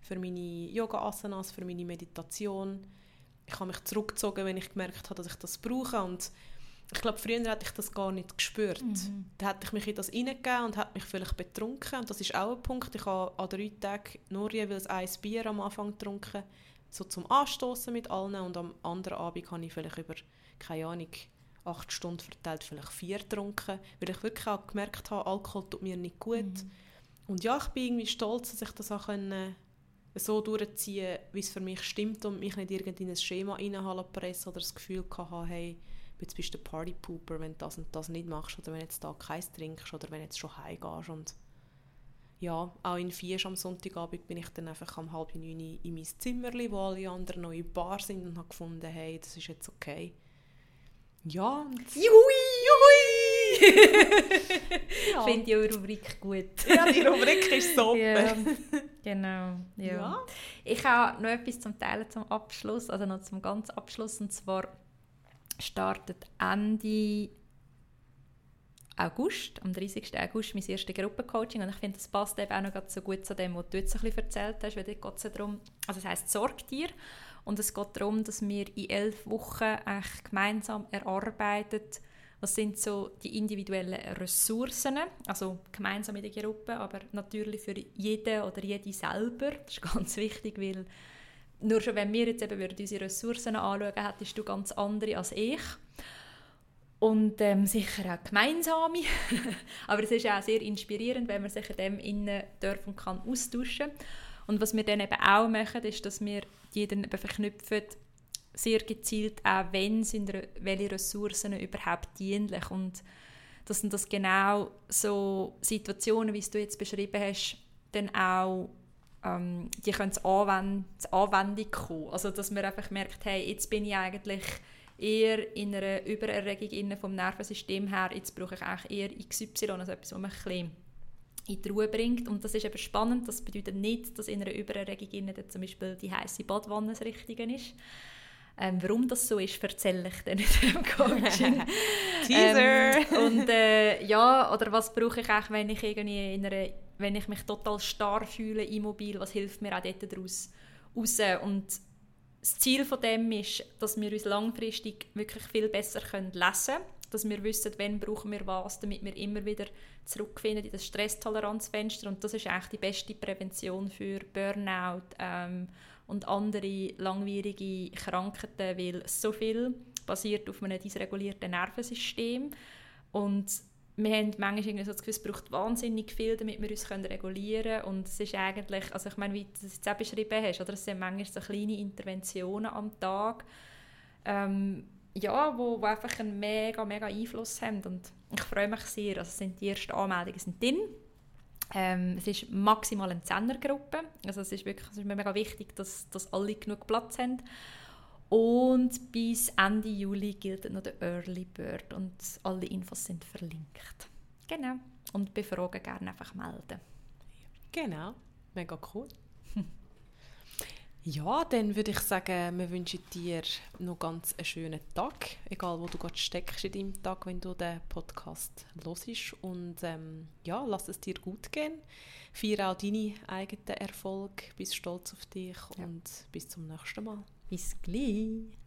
für meine Yoga-Asanas, für meine Meditation. Ich habe mich zurückgezogen, wenn ich gemerkt habe, dass ich das brauche und ich glaube, früher hätte ich das gar nicht gespürt. Mhm. Da hätte ich mich in das hineingegeben und hätte mich vielleicht betrunken. Und das ist auch ein Punkt. Ich habe an drei Tagen nur jeweils ein Bier am Anfang getrunken, so zum Anstoßen mit allen. Und am anderen Abend habe ich vielleicht über, keine Ahnung, acht Stunden verteilt, vielleicht vier getrunken, weil ich wirklich auch gemerkt habe, Alkohol tut mir nicht gut. Mhm. Und ja, ich bin irgendwie stolz, dass ich das auch können, so durchziehen wie es für mich stimmt und mich nicht irgendwie in ein Schema reinhalten oder das Gefühl hatte, hey, jetzt bist du der Partypooper, wenn du das und das nicht machst oder wenn du jetzt da keins trinkst oder wenn du jetzt schon heimgehst und ja, auch in vier am Sonntagabend bin ich dann einfach um halb neun in mein Zimmer, wo alle anderen noch in Bar sind und habe gefunden, hey, das ist jetzt okay. Ja, und Juhui! Juhui! ja. Ich finde die Rubrik gut. ja, die Rubrik ist super. Ja, genau. Ja. ja. Ich habe noch etwas zum Teilen zum Abschluss, also noch zum ganz Abschluss, und zwar startet Ende August, am 30. August, mein erstes Gruppencoaching. Und ich finde, das passt eben auch noch so gut zu dem, was du jetzt ein bisschen erzählt hast, weil dort es darum, also es heisst «Sorgtier» und es geht darum, dass wir in elf Wochen eigentlich gemeinsam erarbeiten, was sind so die individuellen Ressourcen, also gemeinsam in der Gruppe, aber natürlich für jeden oder jede selber, das ist ganz wichtig, weil nur schon wenn wir jetzt eben unsere Ressourcen anschauen, hättest du ganz andere als ich. Und ähm, sicher auch gemeinsame. Aber es ist auch sehr inspirierend, wenn man sich in dem innen darf kann austauschen. Und was wir dann eben auch machen, ist, dass wir die dann eben verknüpfen, sehr gezielt auch, wenn sind welche Ressourcen überhaupt dienlich. Und dass sind das genau so Situationen, wie du jetzt beschrieben hast, dann auch ähm, die können zur Anwend Anwendung kommen. Also dass man einfach merkt, hey, jetzt bin ich eigentlich eher in einer Übererregung vom Nervensystem her, jetzt brauche ich eigentlich eher XY, also etwas, was mich ein bisschen in die Ruhe bringt. Und das ist eben spannend, das bedeutet nicht, dass in einer Übererregung zum Beispiel die heiße Badwanne das Richtige ist. Ähm, warum das so ist, erzähle ich dann in dem Coaching. Teaser! Ähm, und äh, ja, oder was brauche ich auch, wenn ich irgendwie in einer wenn ich mich total starr fühle, immobil, was hilft mir auch dort daraus raus? Und das Ziel von dem ist, dass wir uns langfristig wirklich viel besser können lesen können, dass wir wissen, wann brauchen wir was, damit wir immer wieder zurückfinden in das Stresstoleranzfenster und das ist eigentlich die beste Prävention für Burnout ähm, und andere langwierige Krankheiten, weil so viel basiert auf einem dysregulierten Nervensystem und wir haben manchmal so das Gefühl, es braucht wahnsinnig viel, damit wir uns regulieren können. Und es ist eigentlich, also ich meine, wie du es jetzt auch beschrieben hast, oder? es sind manchmal so kleine Interventionen am Tag, ähm, ja, wo, wo einfach einen mega, mega Einfluss haben. Und ich freue mich sehr, also sind die ersten Anmeldungen sind drin. Ähm, es ist maximal eine Zehnergruppe, also es ist wirklich es ist mir mega wichtig, dass, dass alle genug Platz haben. Und bis Ende Juli gilt noch der Early Bird und alle Infos sind verlinkt. Genau. Und befragen gerne einfach melden. Genau. Mega cool. Ja, dann würde ich sagen, wir wünschen dir noch ganz einen schönen Tag, egal wo du gerade steckst in deinem Tag, wenn du den Podcast hörst. Und ähm, ja, lass es dir gut gehen. Feier auch deine eigenen Erfolge, bist stolz auf dich ja. und bis zum nächsten Mal. Bis gleich.